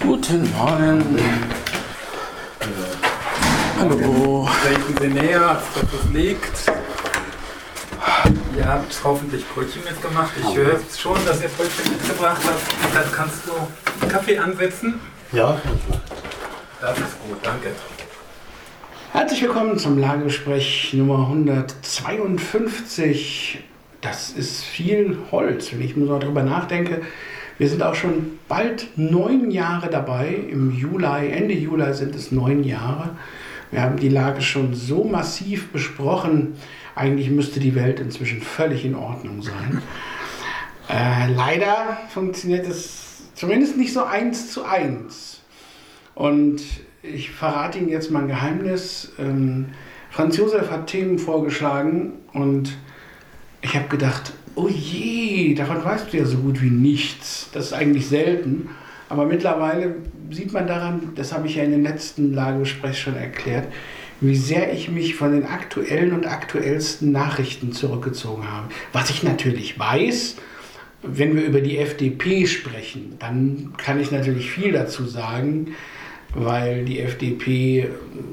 Guten Morgen. Hallo. Treten Sie näher, als dass es liegt. Ihr habt hoffentlich Brötchen mitgemacht. Ich höre schon, dass ihr Brötchen mitgebracht habt. Dann kannst du Kaffee ansetzen. Ja. Das ist gut, danke. Herzlich willkommen zum Lagergespräch Nummer 152. Das ist viel Holz, wenn ich nur darüber nachdenke. Wir sind auch schon bald neun Jahre dabei. Im Juli, Ende Juli sind es neun Jahre. Wir haben die Lage schon so massiv besprochen. Eigentlich müsste die Welt inzwischen völlig in Ordnung sein. Äh, leider funktioniert es zumindest nicht so eins zu eins. Und ich verrate Ihnen jetzt mal ein Geheimnis. Ähm, Franz Josef hat Themen vorgeschlagen und ich habe gedacht, oh je, davon weißt du ja so gut wie nichts. Das ist eigentlich selten. Aber mittlerweile sieht man daran, das habe ich ja in den letzten Lagegesprächen schon erklärt, wie sehr ich mich von den aktuellen und aktuellsten Nachrichten zurückgezogen habe. Was ich natürlich weiß, wenn wir über die FDP sprechen, dann kann ich natürlich viel dazu sagen, weil die FDP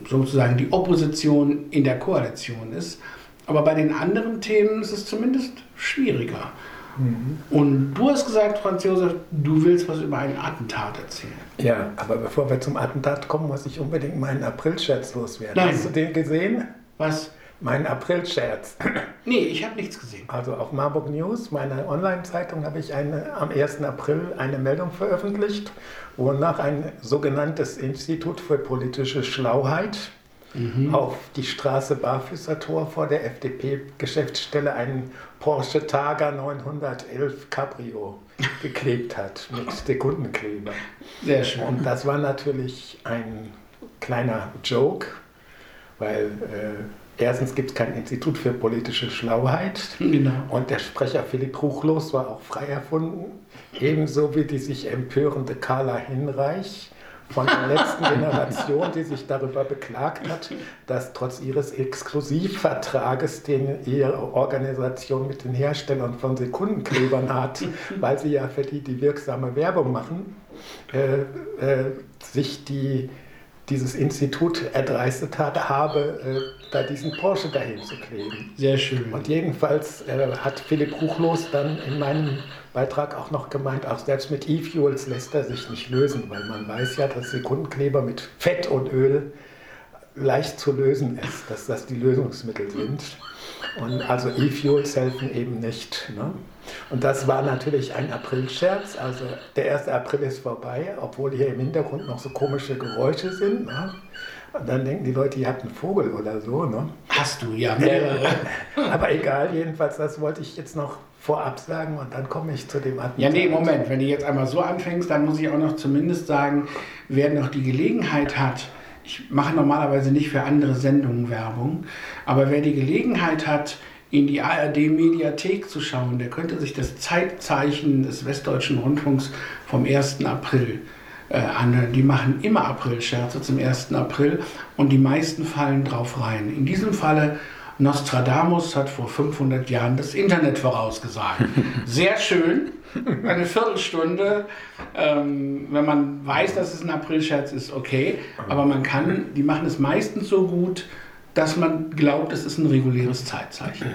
sozusagen die Opposition in der Koalition ist. Aber bei den anderen Themen ist es zumindest schwieriger. Mhm. Und du hast gesagt, Franz Josef, du willst was über ein Attentat erzählen. Ja, aber bevor wir zum Attentat kommen, muss ich unbedingt meinen April-Scherz loswerden. Nein. Hast du den gesehen? Was? Mein April-Scherz. Nee, ich habe nichts gesehen. Also auf Marburg News, meiner Online-Zeitung, habe ich eine, am 1. April eine Meldung veröffentlicht, wonach ein sogenanntes Institut für politische Schlauheit mhm. auf die Straße Barfüßer Tor vor der FDP-Geschäftsstelle einen Porsche Targa 911 Cabrio geklebt hat mit Sekundenkleber. Sehr schön. Und das war natürlich ein kleiner Joke, weil äh, erstens gibt es kein Institut für politische Schlauheit Genau. und der Sprecher Philipp Ruchlos war auch frei erfunden, ebenso wie die sich empörende Carla Hinreich von der letzten Generation, die sich darüber beklagt hat, dass trotz ihres Exklusivvertrages, den ihre Organisation mit den Herstellern von Sekundenklebern hat, weil sie ja für die die wirksame Werbung machen, äh, äh, sich die dieses Institut erdreistet hat, habe, äh, da diesen Porsche dahin zu kleben. Sehr schön. Und jedenfalls äh, hat Philipp Ruchlos dann in meinem Beitrag auch noch gemeint, auch selbst mit E-Fuels lässt er sich nicht lösen, weil man weiß ja, dass Sekundenkleber mit Fett und Öl leicht zu lösen ist, dass das die Lösungsmittel sind. Und also E-Fuels helfen eben nicht. Ne? Und das war natürlich ein Aprilscherz. Also der 1. April ist vorbei, obwohl hier im Hintergrund noch so komische Geräusche sind. Ne? Und dann denken die Leute, ihr habt einen Vogel oder so. Ne? Hast du ja mehrere. Aber egal, jedenfalls, das wollte ich jetzt noch vorab sagen und dann komme ich zu dem Attentat. Ja, nee, Moment. Wenn du jetzt einmal so anfängst, dann muss ich auch noch zumindest sagen, wer noch die Gelegenheit hat, ich mache normalerweise nicht für andere Sendungen Werbung, aber wer die Gelegenheit hat, in die ARD-Mediathek zu schauen, der könnte sich das Zeitzeichen des Westdeutschen Rundfunks vom 1. April äh, anhören. Die machen immer April-Scherze zum 1. April und die meisten fallen drauf rein. In diesem Falle Nostradamus hat vor 500 Jahren das Internet vorausgesagt. Sehr schön, eine Viertelstunde. Ähm, wenn man weiß, dass es ein Aprilscherz ist, okay. Aber man kann, die machen es meistens so gut, dass man glaubt, es ist ein reguläres Zeitzeichen.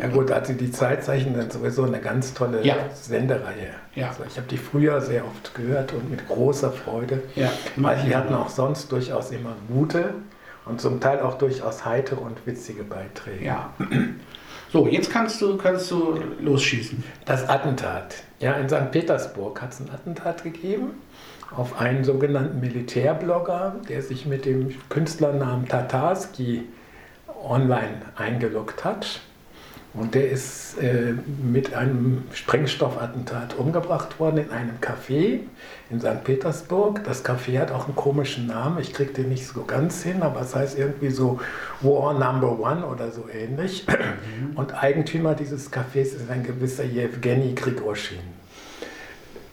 Ja gut, also die Zeitzeichen sind sowieso eine ganz tolle Ja. Sendereihe. Ja. Also ich habe die früher sehr oft gehört und mit großer Freude. Ja, Weil die hatten auch sonst durchaus immer gute und zum Teil auch durchaus heitere und witzige Beiträge. Ja. So, jetzt kannst du, kannst du losschießen. Das Attentat. Ja, in St. Petersburg hat es ein Attentat gegeben auf einen sogenannten Militärblogger, der sich mit dem Künstlernamen Tatarski online eingeloggt hat. Und der ist äh, mit einem Sprengstoffattentat umgebracht worden in einem Café in St. Petersburg. Das Café hat auch einen komischen Namen, ich kriege den nicht so ganz hin, aber es heißt irgendwie so War Number One oder so ähnlich. Und Eigentümer dieses Cafés ist ein gewisser Jewgeni Grigoschin.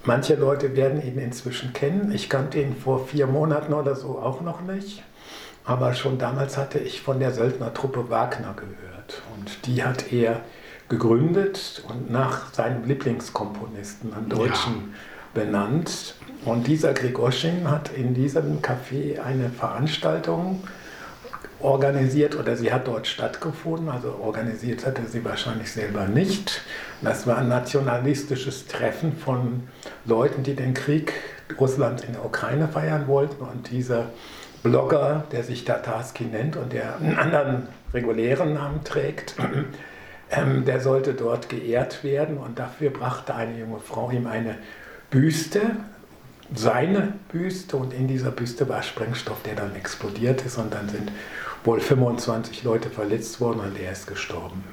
Manche Leute werden ihn inzwischen kennen. Ich kannte ihn vor vier Monaten oder so auch noch nicht. Aber schon damals hatte ich von der Söldnertruppe Wagner gehört. Und die hat er gegründet und nach seinem Lieblingskomponisten, einem Deutschen, ja. benannt. Und dieser Grigoschin hat in diesem Café eine Veranstaltung organisiert oder sie hat dort stattgefunden, also organisiert hatte sie wahrscheinlich selber nicht. Das war ein nationalistisches Treffen von Leuten, die den Krieg Russlands in der Ukraine feiern wollten und dieser Blogger, der sich Tatarski nennt und der einen anderen regulären Namen trägt, ähm, der sollte dort geehrt werden. Und dafür brachte eine junge Frau ihm eine Büste, seine Büste. Und in dieser Büste war Sprengstoff, der dann explodiert ist. Und dann sind wohl 25 Leute verletzt worden und er ist gestorben.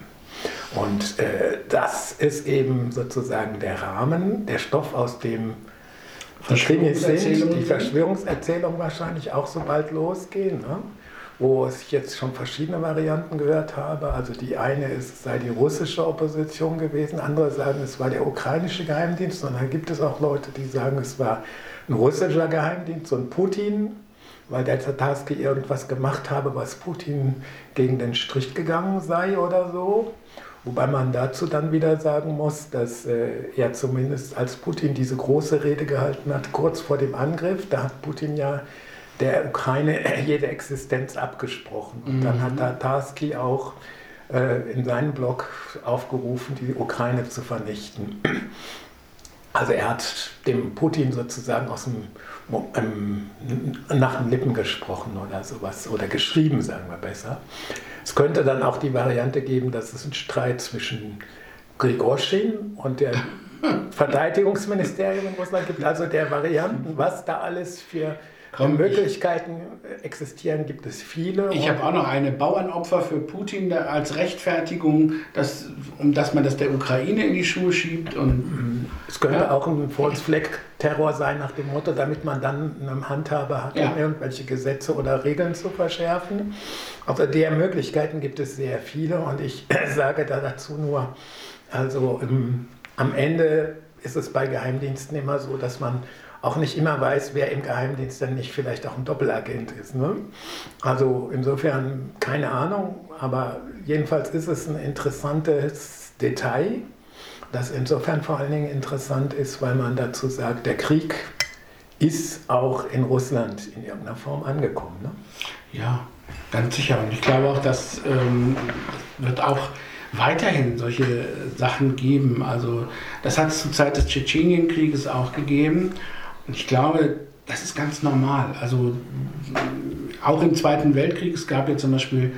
Und äh, das ist eben sozusagen der Rahmen, der Stoff, aus dem die Krimis sind, die Verschwörungserzählung wahrscheinlich auch so bald losgehen. Ne? wo ich jetzt schon verschiedene Varianten gehört habe. Also die eine ist, sei die russische Opposition gewesen, andere sagen, es war der ukrainische Geheimdienst und dann gibt es auch Leute, die sagen, es war ein russischer Geheimdienst, ein Putin, weil der Tatarski irgendwas gemacht habe, was Putin gegen den Strich gegangen sei oder so. Wobei man dazu dann wieder sagen muss, dass äh, er zumindest als Putin diese große Rede gehalten hat, kurz vor dem Angriff, da hat Putin ja der Ukraine jede Existenz abgesprochen. Und dann hat mhm. Tatarski auch äh, in seinem Blog aufgerufen, die Ukraine zu vernichten. Also er hat dem Putin sozusagen aus dem, ähm, nach den Lippen gesprochen oder sowas, oder geschrieben, sagen wir besser. Es könnte dann auch die Variante geben, dass es einen Streit zwischen Grigoschin und der Verteidigungsministerium in Russland gibt, also der Varianten, was da alles für Komm, Möglichkeiten ich, existieren, gibt es viele. Ich habe auch noch eine Bauernopfer für Putin als Rechtfertigung, dass, um dass man das der Ukraine in die Schuhe schiebt. Und, es könnte ja. auch ein False Flag Terror sein nach dem Motto, damit man dann eine Handhabe hat, ja. um irgendwelche Gesetze oder Regeln zu verschärfen. Also der Möglichkeiten gibt es sehr viele und ich sage da dazu nur, also im, am Ende ist es bei Geheimdiensten immer so, dass man auch nicht immer weiß, wer im Geheimdienst dann nicht vielleicht auch ein Doppelagent ist. Ne? Also insofern keine Ahnung, aber jedenfalls ist es ein interessantes Detail, das insofern vor allen Dingen interessant ist, weil man dazu sagt, der Krieg ist auch in Russland in irgendeiner Form angekommen. Ne? Ja, ganz sicher. Und ich glaube auch, das ähm, wird auch weiterhin solche Sachen geben. Also das hat es zur Zeit des Tschetschenienkrieges auch gegeben. Ich glaube, das ist ganz normal. Also auch im Zweiten Weltkrieg, es gab ja zum Beispiel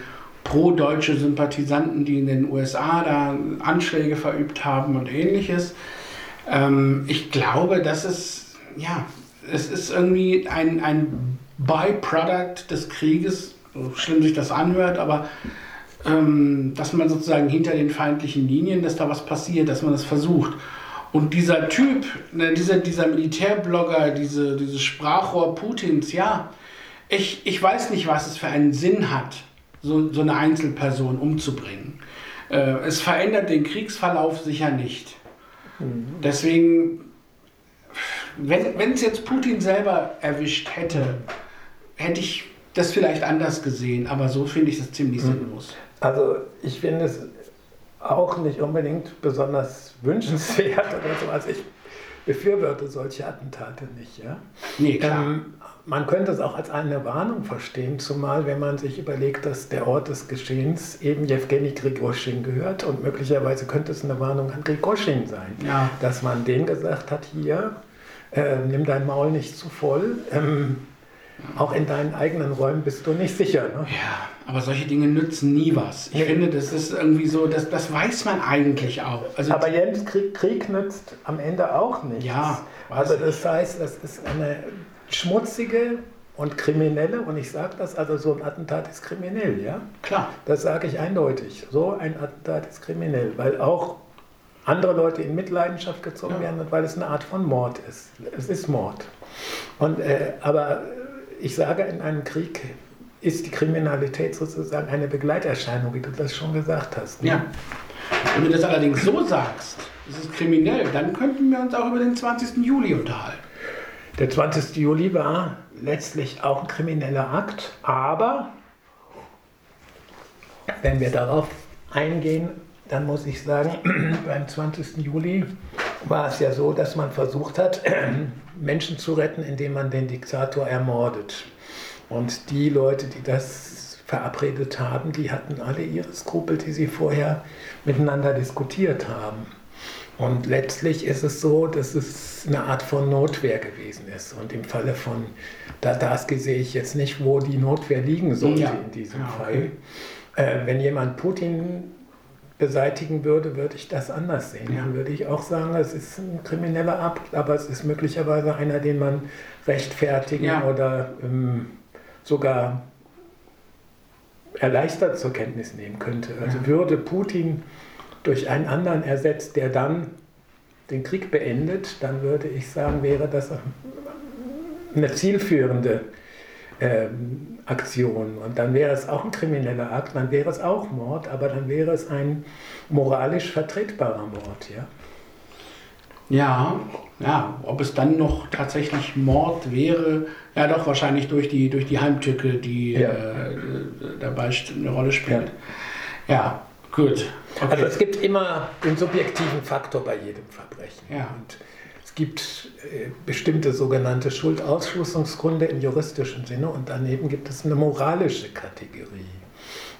pro-deutsche Sympathisanten, die in den USA da Anschläge verübt haben und ähnliches. Ähm, ich glaube, das ist, ja, es ist irgendwie ein, ein Byproduct des Krieges, so schlimm sich das anhört, aber ähm, dass man sozusagen hinter den feindlichen Linien, dass da was passiert, dass man das versucht. Und dieser Typ, ne, dieser, dieser Militärblogger, diese, dieses Sprachrohr Putins, ja, ich, ich weiß nicht, was es für einen Sinn hat, so, so eine Einzelperson umzubringen. Äh, es verändert den Kriegsverlauf sicher nicht. Mhm. Deswegen, wenn es jetzt Putin selber erwischt hätte, hätte ich das vielleicht anders gesehen, aber so finde ich das ziemlich mhm. sinnlos. Also ich finde es auch nicht unbedingt besonders wünschenswert oder so. Also ich befürworte solche Attentate nicht. Ja? Nee, klar. Ähm, man könnte es auch als eine Warnung verstehen, zumal wenn man sich überlegt, dass der Ort des Geschehens eben Jewgeni Grigoschin gehört und möglicherweise könnte es eine Warnung an Grigoschin sein, ja. dass man dem gesagt hat, hier, äh, nimm dein Maul nicht zu voll, ähm, auch in deinen eigenen Räumen bist du nicht sicher. Ne? Ja, aber solche Dinge nützen nie was. Ich finde, das ist irgendwie so, das, das weiß man eigentlich auch. Also aber Jens, Krieg, Krieg nützt am Ende auch nichts. Ja. Also das heißt, das ist eine schmutzige und kriminelle, und ich sage das, also so ein Attentat ist kriminell, ja? Klar. Das sage ich eindeutig. So ein Attentat ist kriminell, weil auch andere Leute in Mitleidenschaft gezogen ja. werden und weil es eine Art von Mord ist. Es ist Mord. Und, äh, aber ich sage, in einem Krieg ist die Kriminalität sozusagen eine Begleiterscheinung, wie du das schon gesagt hast. Ne? Ja. Wenn du das allerdings so sagst, es ist kriminell, dann könnten wir uns auch über den 20. Juli unterhalten. Der 20. Juli war letztlich auch ein krimineller Akt, aber wenn wir darauf eingehen, dann muss ich sagen, beim 20. Juli war es ja so, dass man versucht hat, Menschen zu retten, indem man den Diktator ermordet. Und die Leute, die das verabredet haben, die hatten alle ihre Skrupel, die sie vorher miteinander diskutiert haben. Und letztlich ist es so, dass es eine Art von Notwehr gewesen ist. Und im Falle von Dadaski sehe ich jetzt nicht, wo die Notwehr liegen sollte ja. in diesem ja, okay. Fall. Äh, wenn jemand Putin beseitigen würde, würde ich das anders sehen. Ja. Dann würde ich auch sagen, es ist ein krimineller Akt, aber es ist möglicherweise einer, den man rechtfertigen oder ähm, sogar erleichtert zur Kenntnis nehmen könnte. Also würde Putin durch einen anderen ersetzt, der dann den Krieg beendet, dann würde ich sagen, wäre das eine zielführende ähm, Aktion. Und dann wäre es auch ein krimineller Akt, dann wäre es auch Mord, aber dann wäre es ein moralisch vertretbarer Mord, ja. Ja, ja, ob es dann noch tatsächlich Mord wäre, ja doch wahrscheinlich durch die, durch die Heimtücke, die ja. äh, dabei eine Rolle spielt. Ja, ja gut. Okay. Also es gibt immer den subjektiven Faktor bei jedem Verbrechen. Ja. Und es gibt äh, bestimmte sogenannte Schuldausschlussungsgründe im juristischen Sinne und daneben gibt es eine moralische Kategorie.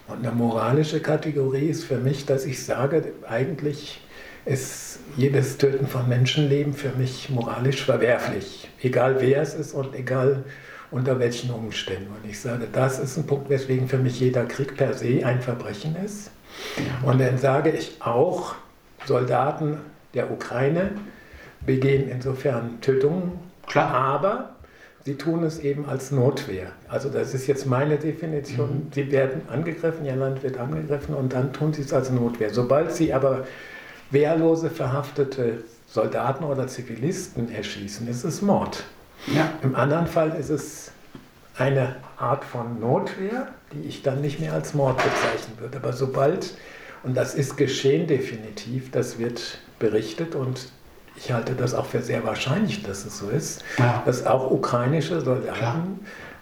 Und eine moralische Kategorie ist für mich, dass ich sage, eigentlich ist jedes Töten von Menschenleben für mich moralisch verwerflich, egal wer es ist und egal unter welchen Umständen. Und ich sage, das ist ein Punkt, weswegen für mich jeder Krieg per se ein Verbrechen ist. Und dann sage ich auch, Soldaten der Ukraine begehen insofern Tötungen, klar, aber sie tun es eben als Notwehr. Also das ist jetzt meine Definition. Mhm. Sie werden angegriffen, ihr Land wird angegriffen und dann tun sie es als Notwehr. Sobald sie aber wehrlose, verhaftete Soldaten oder Zivilisten erschießen, ist es Mord. Ja. Im anderen Fall ist es eine Art von Notwehr, die ich dann nicht mehr als Mord bezeichnen würde. Aber sobald, und das ist geschehen definitiv, das wird berichtet und ich halte das auch für sehr wahrscheinlich, dass es so ist, ja. dass auch ukrainische Soldaten Klar.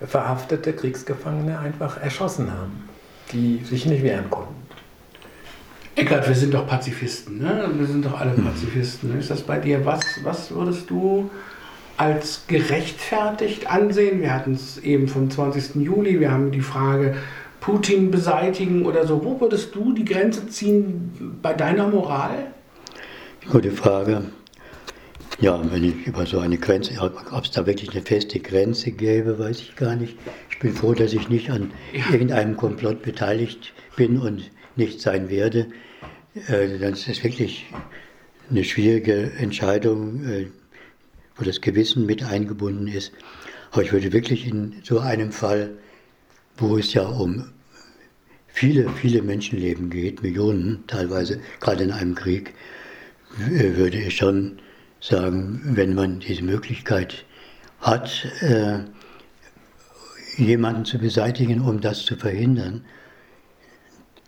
verhaftete Kriegsgefangene einfach erschossen haben, die sich nicht wehren konnten. Eckart, wir sind doch Pazifisten, ne? Wir sind doch alle hm. Pazifisten. Ist das bei dir? Was, was würdest du als gerechtfertigt ansehen? Wir hatten es eben vom 20. Juli, wir haben die Frage Putin beseitigen oder so. Wo würdest du die Grenze ziehen bei deiner Moral? Gute Frage. Ja, wenn ich über so eine Grenze, ob es da wirklich eine feste Grenze gäbe, weiß ich gar nicht. Ich bin froh, dass ich nicht an ja. irgendeinem Komplott beteiligt bin und nicht sein werde. Äh, das ist wirklich eine schwierige Entscheidung, äh, wo das Gewissen mit eingebunden ist. Aber ich würde wirklich in so einem Fall, wo es ja um viele, viele Menschenleben geht, Millionen teilweise, gerade in einem Krieg, äh, würde ich schon sagen, wenn man diese Möglichkeit hat, jemanden zu beseitigen, um das zu verhindern,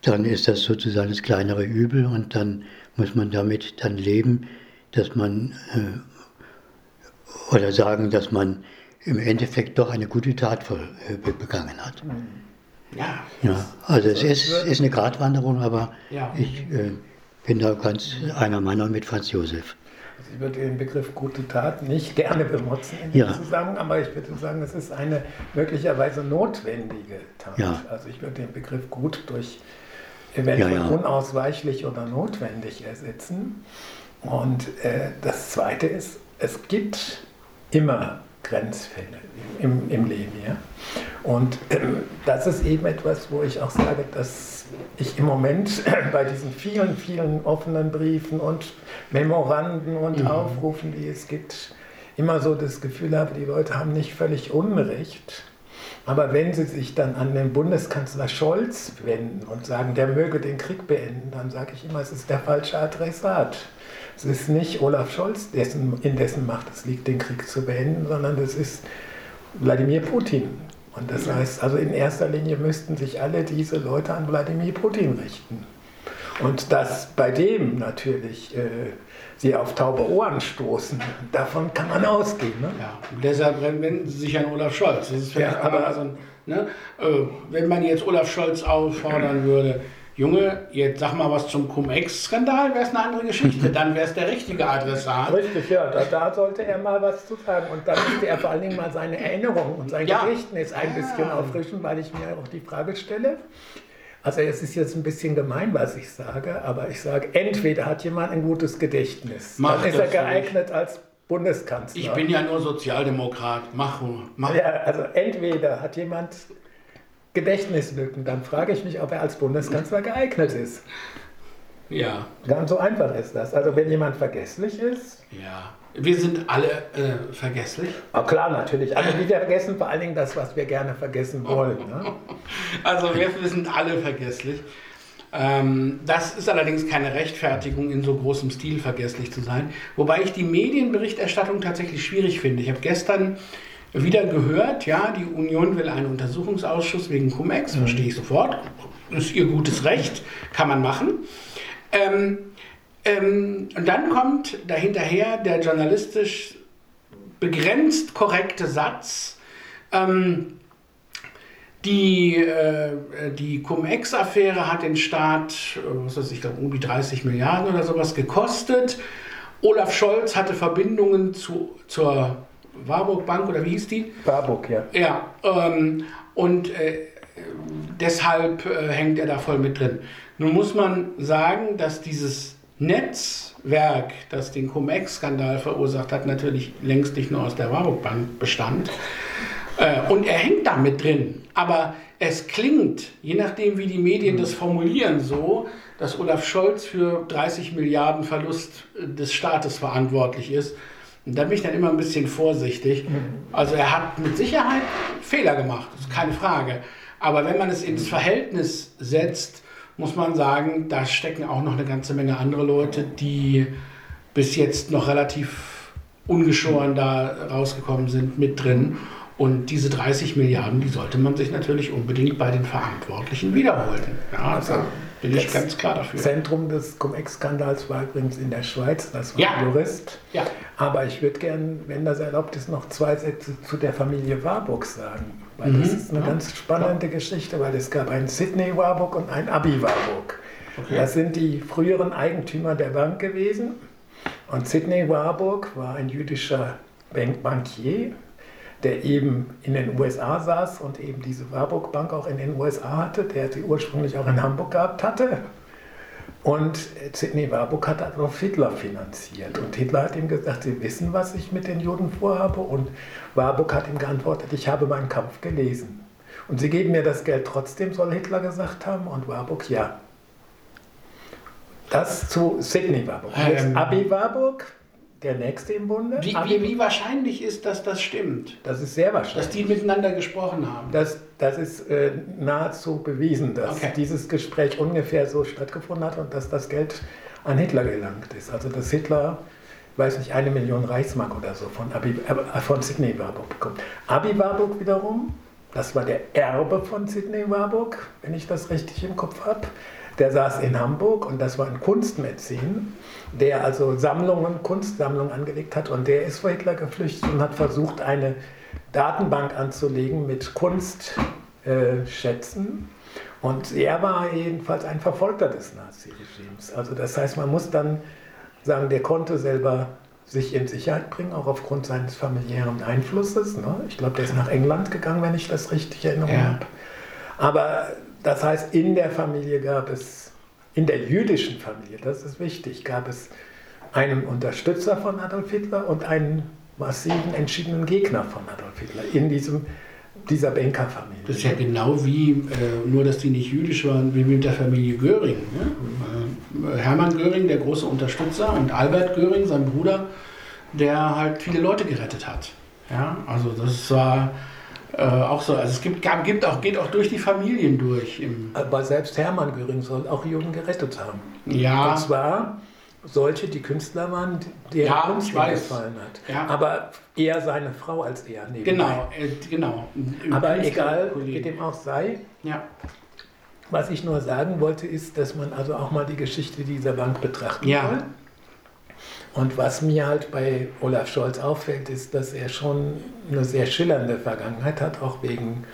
dann ist das sozusagen das kleinere Übel und dann muss man damit dann leben, dass man äh, oder sagen, dass man im Endeffekt doch eine gute Tat voll, äh, begangen hat. Ja. ja also es ist, ist eine Gratwanderung, aber ja. ich äh, bin da ganz einer Meinung mit Franz Josef. Also ich würde den Begriff gute Tat nicht gerne benutzen in ja. diesem Zusammenhang, aber ich würde sagen, es ist eine möglicherweise notwendige Tat. Ja. Also ich würde den Begriff gut durch eventuell ja, unausweichlich oder notwendig ersetzen. Und äh, das Zweite ist, es gibt immer Grenzfälle im, im Leben. Ja? Und ähm, das ist eben etwas, wo ich auch sage, dass ich im Moment bei diesen vielen, vielen offenen Briefen und Memoranden und mhm. Aufrufen, die es gibt, immer so das Gefühl habe, die Leute haben nicht völlig Unrecht. Aber wenn sie sich dann an den Bundeskanzler Scholz wenden und sagen, der möge den Krieg beenden, dann sage ich immer, es ist der falsche Adressat. Es ist nicht Olaf Scholz, dessen, in dessen Macht es liegt, den Krieg zu beenden, sondern es ist Wladimir Putin. Und das heißt, also in erster Linie müssten sich alle diese Leute an Wladimir Putin richten. Und dass bei dem natürlich äh, sie auf taube Ohren stoßen, davon kann man ausgehen. Ne? Ja, deshalb wenden sie sich an Olaf Scholz. Das ist ja, aber also, ne, äh, wenn man jetzt Olaf Scholz auffordern würde, Junge, jetzt sag mal was zum Cum-Ex-Skandal, wäre es eine andere Geschichte. Dann wäre es der richtige Adressat. Richtig, ja, da, da, sollte er mal was zu sagen. Und dann müsste er vor allen Dingen mal seine Erinnerungen und sein ja. Gedächtnis ein bisschen auffrischen, weil ich mir auch die Frage stelle. Also es ist jetzt ein bisschen gemein, was ich sage, aber ich sage, entweder hat jemand ein gutes Gedächtnis, Mach dann ist er geeignet nicht. als Bundeskanzler. Ich bin ja nur Sozialdemokrat. Mach, mach. Ja, also entweder hat jemand Gedächtnislücken, dann frage ich mich, ob er als Bundeskanzler geeignet ist. Ja. Ganz so einfach ist das. Also wenn jemand vergesslich ist. Ja. Wir sind alle äh, vergesslich. Oh, klar, natürlich. Also wir vergessen vor allen Dingen das, was wir gerne vergessen wollen. Ne? Also wir, wir sind alle vergesslich. Ähm, das ist allerdings keine Rechtfertigung, in so großem Stil vergesslich zu sein. Wobei ich die Medienberichterstattung tatsächlich schwierig finde. Ich habe gestern wieder gehört, ja, die Union will einen Untersuchungsausschuss wegen Cum-Ex, mhm. verstehe ich sofort, ist ihr gutes Recht, kann man machen. Ähm, ähm, und dann kommt dahinterher der journalistisch begrenzt korrekte Satz, ähm, die, äh, die Cum-Ex-Affäre hat den Staat, äh, was weiß ich, glaube um die 30 Milliarden oder sowas gekostet. Olaf Scholz hatte Verbindungen zu, zur Warburg Bank oder wie hieß die? Warburg, ja. Ja, ähm, und äh, deshalb äh, hängt er da voll mit drin. Nun muss man sagen, dass dieses Netzwerk, das den Cum-Ex-Skandal verursacht hat, natürlich längst nicht nur aus der Warburg Bank bestand. Äh, und er hängt da mit drin. Aber es klingt, je nachdem wie die Medien das formulieren, so, dass Olaf Scholz für 30 Milliarden Verlust des Staates verantwortlich ist. Und da bin ich dann immer ein bisschen vorsichtig. Mhm. Also er hat mit Sicherheit Fehler gemacht, das ist keine Frage. Aber wenn man es ins Verhältnis setzt, muss man sagen, da stecken auch noch eine ganze Menge andere Leute, die bis jetzt noch relativ ungeschoren da rausgekommen sind, mit drin. Und diese 30 Milliarden, die sollte man sich natürlich unbedingt bei den Verantwortlichen wiederholen. Ja, also bin ich ganz klar dafür. Zentrum des Cum-Ex-Skandals war übrigens in der Schweiz, das war ja. ein Jurist. Ja. Aber ich würde gerne, wenn das erlaubt ist, noch zwei Sätze zu der Familie Warburg sagen. Weil mhm. das ist eine ganz spannende. Geschichte, weil es gab einen Sidney Warburg und einen Abi Warburg. Okay. Das sind die früheren Eigentümer der Bank gewesen. Und Sidney Warburg war ein jüdischer Bankier, der eben in den USA saß und eben diese Warburg Bank auch in den USA hatte, der sie ursprünglich auch in Hamburg gehabt hatte. Und Sidney Warburg hat Adolf Hitler finanziert. Und Hitler hat ihm gesagt, Sie wissen, was ich mit den Juden vorhabe. Und Warburg hat ihm geantwortet, ich habe meinen Kampf gelesen. Und Sie geben mir das Geld trotzdem, soll Hitler gesagt haben. Und Warburg, ja. Das zu Sidney Warburg. Ähm, Abi Warburg der nächste im Bunde. Wie, wie, wie, wahrscheinlich ist, dass das stimmt? Das ist sehr wahrscheinlich. Dass die miteinander gesprochen haben. Das, das ist äh, nahezu bewiesen, dass okay. dieses Gespräch ungefähr so stattgefunden hat und dass das Geld an Hitler gelangt ist. Also dass Hitler, weiß nicht, eine Million Reichsmark oder so von, Abi, äh, von Sidney Warburg bekommt. Abi Warburg wiederum, das war der Erbe von Sidney Warburg, wenn ich das richtig im Kopf habe der saß in Hamburg und das war ein Kunstmäzen, der also Sammlungen, Kunstsammlungen angelegt hat und der ist vor Hitler geflüchtet und hat versucht, eine Datenbank anzulegen mit Kunstschätzen. und er war jedenfalls ein Verfolgter des Nazi-Regimes. Also das heißt, man muss dann sagen, der konnte selber sich in Sicherheit bringen, auch aufgrund seines familiären Einflusses. Ne? Ich glaube, der ist nach England gegangen, wenn ich das richtig erinnere. Ja. habe. Aber das heißt, in der Familie gab es, in der jüdischen Familie, das ist wichtig, gab es einen Unterstützer von Adolf Hitler und einen massiven, entschiedenen Gegner von Adolf Hitler in diesem, dieser Bankerfamilie. Das ist ja genau wie, äh, nur dass die nicht jüdisch waren, wie mit der Familie Göring. Ne? Äh, Hermann Göring, der große Unterstützer, und Albert Göring, sein Bruder, der halt viele Leute gerettet hat. Ja, also das war äh, auch so. Also es gibt, gab, gibt auch, geht auch durch die Familien durch. Aber selbst Hermann Göring soll auch Juden gerettet haben. Ja. Und zwar solche, die Künstler waren, der ja, Kunst gefallen hat. Ja. Aber eher seine Frau als er. Nebenbei. Genau, äh, genau. Im Aber egal, wie dem auch sei. Ja. Was ich nur sagen wollte, ist, dass man also auch mal die Geschichte dieser Bank betrachten ja. soll. Und was mir halt bei Olaf Scholz auffällt, ist, dass er schon eine sehr schillernde Vergangenheit hat, auch wegen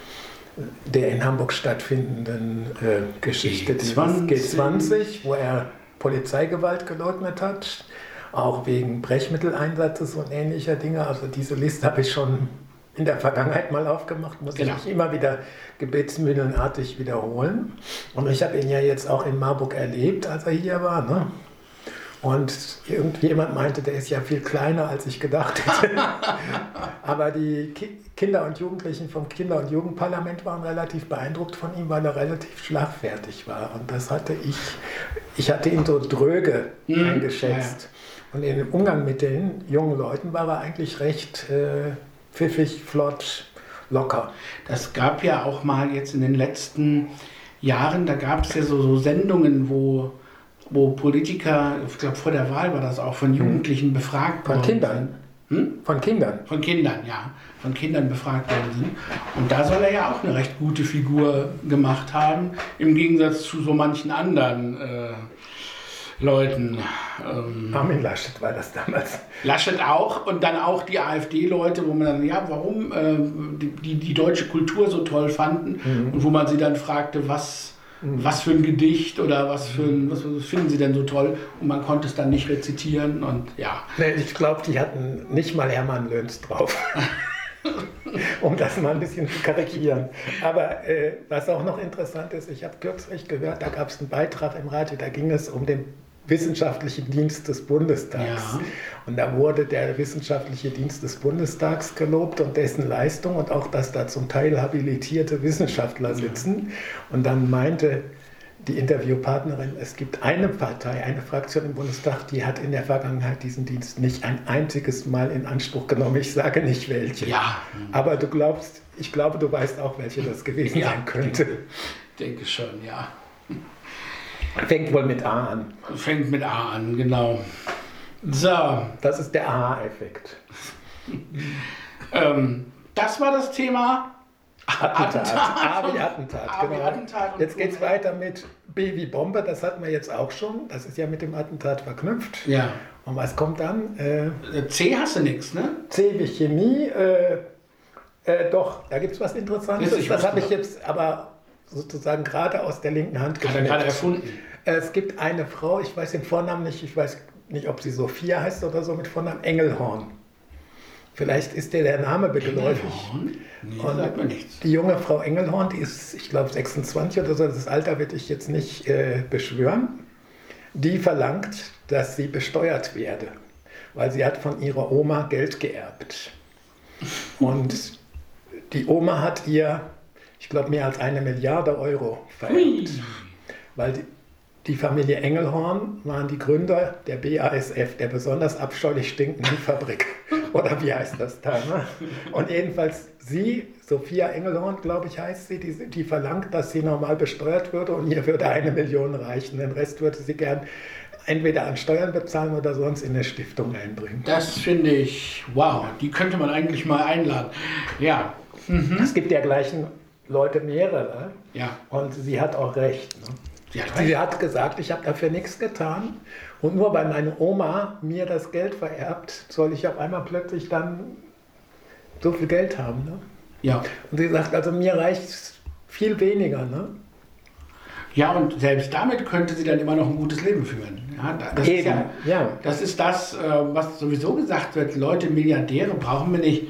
der in Hamburg stattfindenden äh, Geschichte G20. dieses G20, wo er Polizeigewalt geleugnet hat, auch wegen Brechmitteleinsatzes und ähnlicher Dinge. Also diese Liste habe ich schon in der Vergangenheit mal aufgemacht, muss Genau. ich mich immer wieder gebetsmühlenartig wiederholen. Und ich habe ihn ja jetzt auch in Marburg erlebt, als er hier war. Ne? Und irgendjemand meinte, der ist ja viel kleiner, als ich gedacht hätte. Aber die Ki Kinder und Jugendlichen vom Kinder- und Jugendparlament waren relativ beeindruckt von ihm, weil er relativ schlagfertig war. Und das hatte ich, ich hatte ihn so dröge Mhm. eingeschätzt. Und in dem Umgang mit den jungen Leuten war er eigentlich recht äh, pfiffig, flott, locker. Das gab ja auch mal jetzt in den letzten Jahren, da gab es ja so, so Sendungen, wo, wo Politiker, ich glaube vor der Wahl war das auch, von Jugendlichen befragt Von worden Kindern. sind. Hm? Von Kindern. Von Kindern, ja. Von Kindern befragt worden sind. Und da soll er ja auch eine recht gute Figur gemacht haben, im Gegensatz zu so manchen anderen äh, Leuten. Ähm, Armin Laschet war das damals. Laschet auch und dann auch die AfD-Leute, wo man dann, ja, warum äh, die, die, die deutsche Kultur so toll fanden und wo man sie dann fragte, was, was für ein Gedicht oder was, für ein, was, was finden sie denn so toll und man konnte es dann nicht rezitieren und ja. Nee, ich glaube, die hatten nicht mal Hermann Löns drauf. um das mal ein bisschen zu karikieren. Aber äh, was auch noch interessant ist, ich habe kürzlich gehört, da gab es einen Beitrag im Radio, da ging es um den wissenschaftlichen Dienst des Bundestags. Ja. Und da wurde der wissenschaftliche Dienst des Bundestags gelobt und dessen Leistung und auch, dass da zum Teil habilitierte Wissenschaftler sitzen. Und dann meinte die Interviewpartnerin, es gibt eine Partei, eine Fraktion im Bundestag, die hat in der Vergangenheit diesen Dienst nicht ein einziges Mal in Anspruch genommen. Ich sage nicht welche. Ja. Aber du glaubst, ich glaube, du weißt auch, welche das gewesen Ja. sein könnte. Denke schon, ja. Fängt wohl mit A an. Fängt mit A an, genau. So, Das ist der A-Effekt. ähm, das war das Thema. Attentat. A wie Attentat, A genau. Attentat Jetzt geht es weiter mit B wie Bombe, das hatten wir jetzt auch schon. Das ist ja mit dem Attentat verknüpft. Ja. Und was kommt dann? Äh, C hast du nichts, ne? C wie Chemie. Äh, äh, doch, da gibt es was Interessantes. Das Das habe ich jetzt aber sozusagen gerade aus der linken Hand geschnappt. gerade erfunden. Es gibt eine Frau, ich weiß den Vornamen nicht, ich weiß nicht, ob sie Sophia heißt oder so mit Vornamen Engelhorn. Vielleicht ist dir der Name geläufig. Nee, Und sagt mir nichts. Die junge Frau Engelhorn, die ist, ich glaube, 26 oder so, das Alter werde ich jetzt nicht äh, beschwören, die verlangt, dass sie besteuert werde, weil sie hat von ihrer Oma Geld geerbt. Und die Oma hat ihr, ich glaube, mehr als eine Milliarde Euro vererbt. Weil die, die Familie Engelhorn waren die Gründer der BASF, der besonders abscheulich stinkenden Fabrik. Oder wie heißt das da? Ne? Und jedenfalls sie, Sophia Engelhorn, glaube ich, heißt sie, die, die verlangt, dass sie normal besteuert würde und ihr würde eine Million reichen. Den Rest würde sie gern entweder an Steuern bezahlen oder sonst in eine Stiftung einbringen. Das finde ich, wow, die könnte man eigentlich mal einladen. Ja, Es gibt ja gleichen Leute mehrere ja. und sie hat auch recht. Ne? Sie hat Sie hat gesagt, ich habe dafür nichts getan. Und nur weil meine Oma mir das Geld vererbt, soll ich auf einmal plötzlich dann so viel Geld haben. Ne? Ja. Und sie sagt, also mir reicht viel weniger. Ne? ja, und selbst damit könnte sie dann immer noch ein gutes Leben führen. Ja, da- das, ist ja, ja. das ist das, äh, was sowieso gesagt wird. Leute, Milliardäre brauchen wir nicht.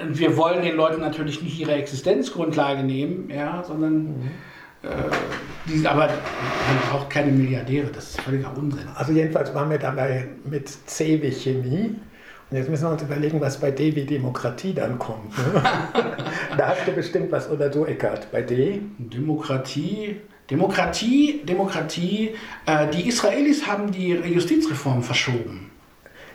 Wir wollen den Leuten natürlich nicht ihre Existenzgrundlage nehmen, ja, sondern äh, die, aber man braucht keine Milliardäre. Das ist völliger Unsinn. Also jedenfalls waren wir dabei mit C wie Chemie. Und jetzt müssen wir uns überlegen, was bei D wie Demokratie dann kommt. Ne? da hast du bestimmt was, oder du, Eckart, bei D. Demokratie, Demokratie, Demokratie. Äh, die Israelis haben die Justizreform verschoben.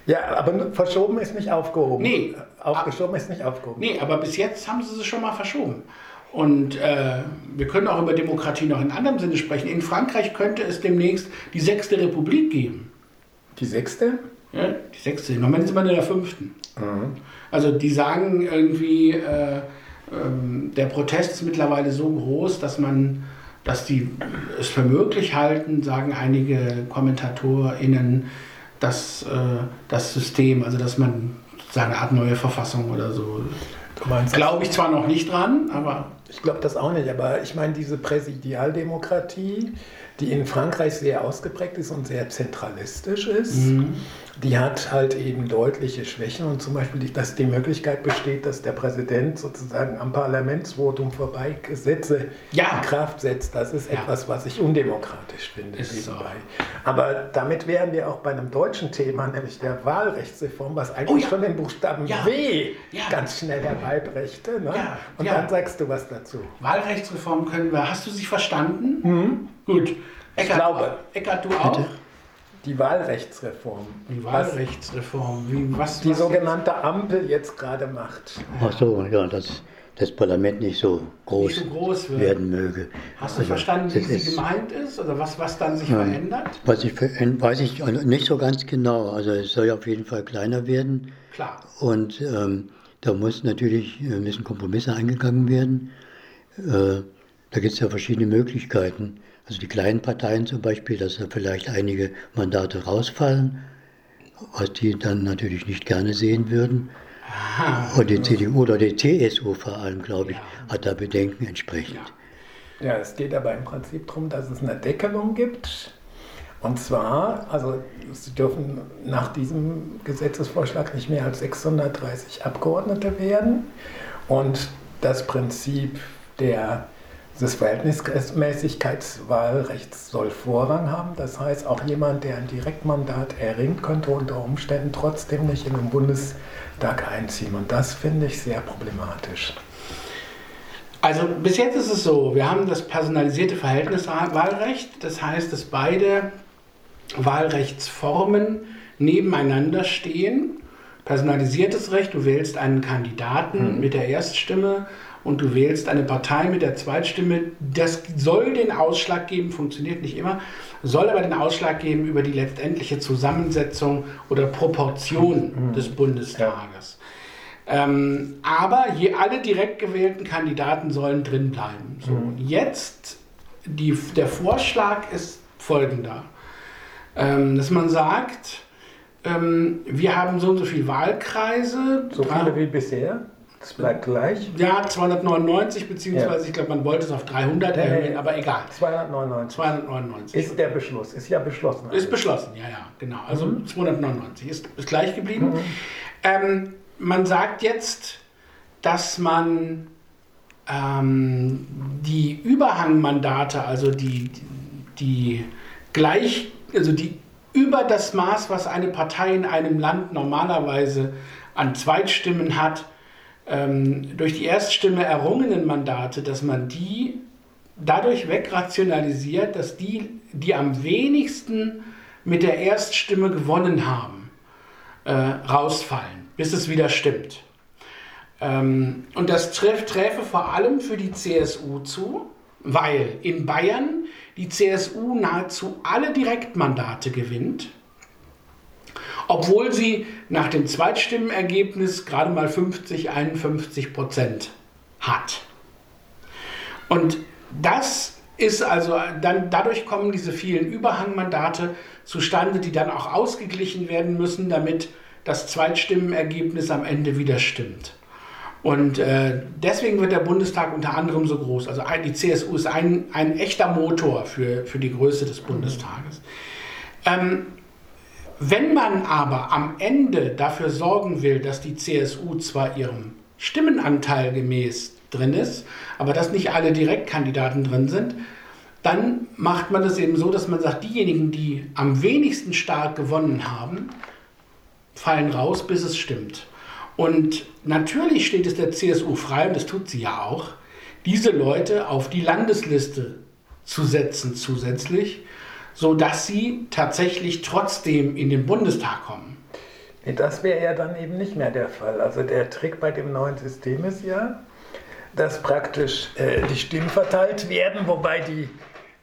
Ja, aber verschoben ist nicht aufgehoben. Nee. Aufgeschoben ist nicht aufgehoben. Nee, aber bis jetzt haben sie sie schon mal verschoben. Und äh, wir können auch über Demokratie noch in anderem Sinne sprechen. In Frankreich könnte es demnächst die sechste Republik geben. Die sechste? Ja, die sechste. Im Moment sind wir in der fünften. Also die sagen irgendwie, äh, ähm, der Protest ist mittlerweile so groß, dass man, dass die es für möglich halten, sagen einige KommentatorInnen, dass äh, das System, also dass man sagen, eine Art neue Verfassung oder so. Glaube ich zwar noch nicht dran, aber Ich glaube das auch nicht, aber ich meine, diese Präsidialdemokratie, die in Frankreich sehr ausgeprägt ist und sehr zentralistisch ist, mhm. Die hat halt eben deutliche Schwächen und zum Beispiel, dass die Möglichkeit besteht, dass der Präsident sozusagen am Parlamentsvotum vorbei Gesetze ja. in Kraft setzt. Das ist ja. etwas, was ich undemokratisch finde. Ist So. Aber damit wären wir auch bei einem deutschen Thema, nämlich der Wahlrechtsreform, was eigentlich oh, ja. schon den Buchstaben W ganz schnell herbeibrächte. Ne? Und dann sagst du was dazu. Wahlrechtsreform können wir. Hast du sie verstanden? Mhm. Gut. Eckart, ich glaube. Eckart, du auch? Bitte? Die Wahlrechtsreform. Die Wahlrechtsreform. Wie, was, die was sogenannte Ampel jetzt gerade macht. Ach so, ja, dass das Parlament nicht so groß, nicht so groß werden möge. Hast du also, verstanden, wie sie gemeint ist oder was, was dann sich ja, verändert? Was ich, weiß ich nicht so ganz genau. Also es soll auf jeden Fall kleiner werden. Klar. Und ähm, da muss natürlich äh, müssen Kompromisse eingegangen werden. Äh, da gibt es ja verschiedene Möglichkeiten. Also die kleinen Parteien zum Beispiel, dass da vielleicht einige Mandate rausfallen, was die dann natürlich nicht gerne sehen würden. Und die CDU oder die CSU vor allem, glaube ich, hat da Bedenken entsprechend. Ja, es geht aber im Prinzip darum, dass es eine Deckelung gibt. Und zwar, also Sie dürfen nach diesem Gesetzesvorschlag nicht mehr als 630 Abgeordnete werden. Und das Prinzip der das Verhältnismäßigkeitswahlrecht soll Vorrang haben. Das heißt, auch jemand, der ein Direktmandat erringt, könnte unter Umständen trotzdem nicht in den Bundestag einziehen. Und das finde ich sehr problematisch. Also bis jetzt ist es so, wir haben das personalisierte Verhältniswahlrecht. Das heißt, dass beide Wahlrechtsformen nebeneinander stehen. Personalisiertes Recht, du wählst einen Kandidaten mhm. mit der Erststimme und du wählst eine Partei mit der Zweitstimme, das soll den Ausschlag geben, funktioniert nicht immer, soll aber den Ausschlag geben über die letztendliche Zusammensetzung oder Proportion mhm. des Bundestages. Ja. Ähm, aber je, alle direkt gewählten Kandidaten sollen drin bleiben. So, mhm. Jetzt, die, der Vorschlag ist folgender, ähm, dass man sagt, ähm, wir haben so und so viele Wahlkreise. So viele wie bisher? Das bleibt gleich? Ja, 299, beziehungsweise ja. ich glaube, man wollte es auf 300 nee, erhöhen, aber egal. 299. 299. Ist der Beschluss, ist ja beschlossen. Ist beschlossen, ja, ja, genau. Also mhm. 299 ist, ist gleich geblieben. Mhm. Ähm, man sagt jetzt, dass man ähm, die Überhangmandate, also die, die gleich, also die über das Maß, was eine Partei in einem Land normalerweise an Zweitstimmen hat, ähm, durch die Erststimme errungenen Mandate, dass man die dadurch wegrationalisiert, dass die, die am wenigsten mit der Erststimme gewonnen haben, äh, rausfallen, bis es wieder stimmt. Ähm, und das träf, träfe vor allem für die CSU zu, weil in Bayern die CSU nahezu alle Direktmandate gewinnt obwohl sie nach dem Zweitstimmenergebnis gerade mal 50, 51 Prozent hat. Und das ist also dann dadurch kommen diese vielen Überhangmandate zustande, die dann auch ausgeglichen werden müssen, damit das Zweitstimmenergebnis am Ende wieder stimmt. Und äh, deswegen wird der Bundestag unter anderem so groß. Also die CSU ist ein, ein echter Motor für, für die Größe des Bundestages. Ähm, wenn man aber am Ende dafür sorgen will, dass die CSU zwar ihrem Stimmenanteil gemäß drin ist, aber dass nicht alle Direktkandidaten drin sind, dann macht man das eben so, dass man sagt, diejenigen, die am wenigsten stark gewonnen haben, fallen raus, bis es stimmt. Und natürlich steht es der CSU frei, und das tut sie ja auch, diese Leute auf die Landesliste zu setzen zusätzlich sodass sie tatsächlich trotzdem in den Bundestag kommen. Das wäre ja dann eben nicht mehr der Fall. Also der Trick bei dem neuen System ist ja, dass praktisch äh, die Stimmen verteilt werden, wobei die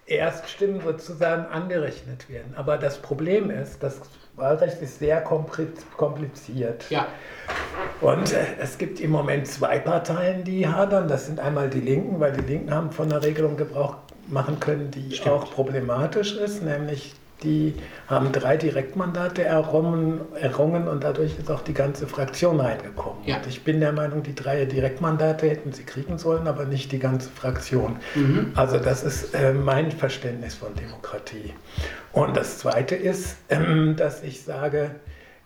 Erststimmen sozusagen angerechnet werden. Aber das Problem ist, das Wahlrecht ist sehr kompliziert. Ja. Und äh, es gibt im Moment zwei Parteien, die hadern. Das sind einmal die Linken, weil die Linken haben von der Regelung Gebrauch machen können, die Stimmt. auch problematisch ist, nämlich die haben drei Direktmandate errungen, errungen und dadurch ist auch die ganze Fraktion reingekommen. Ja. Und ich bin der Meinung, die drei Direktmandate hätten sie kriegen sollen, aber nicht die ganze Fraktion. Mhm. Also das ist äh, mein Verständnis von Demokratie. Und das Zweite ist, ähm, dass ich sage,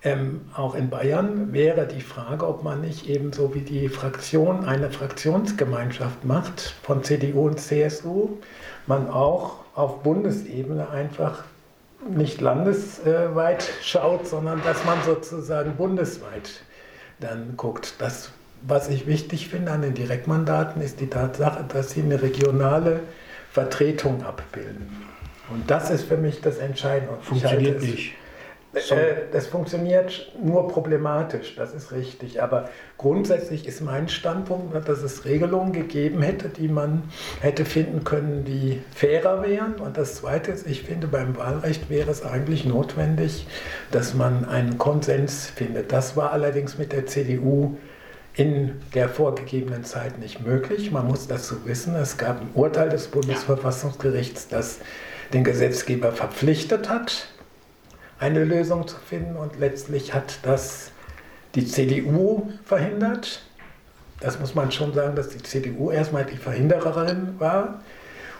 ähm, auch in Bayern wäre die Frage, ob man nicht ebenso wie die Fraktion eine Fraktionsgemeinschaft macht von CDU und CSU, man auch auf Bundesebene einfach nicht landesweit schaut, sondern dass man sozusagen bundesweit dann guckt. Das, was ich wichtig finde an den Direktmandaten, ist die Tatsache, dass sie eine regionale Vertretung abbilden. Und das ist für mich das Entscheidende. Funktioniert nicht. So. Äh, das funktioniert nur problematisch, das ist richtig. Aber grundsätzlich ist mein Standpunkt, dass es Regelungen gegeben hätte, die man hätte finden können, die fairer wären. Und das Zweite ist, ich finde, beim Wahlrecht wäre es eigentlich notwendig, dass man einen Konsens findet. Das war allerdings mit der CDU in der vorgegebenen Zeit nicht möglich. Man muss dazu wissen, es gab ein Urteil des Bundesverfassungsgerichts, das den Gesetzgeber verpflichtet hat, eine Lösung zu finden. Und letztlich hat das die CDU verhindert. Das muss man schon sagen, dass die CDU erstmal die Verhindererin war.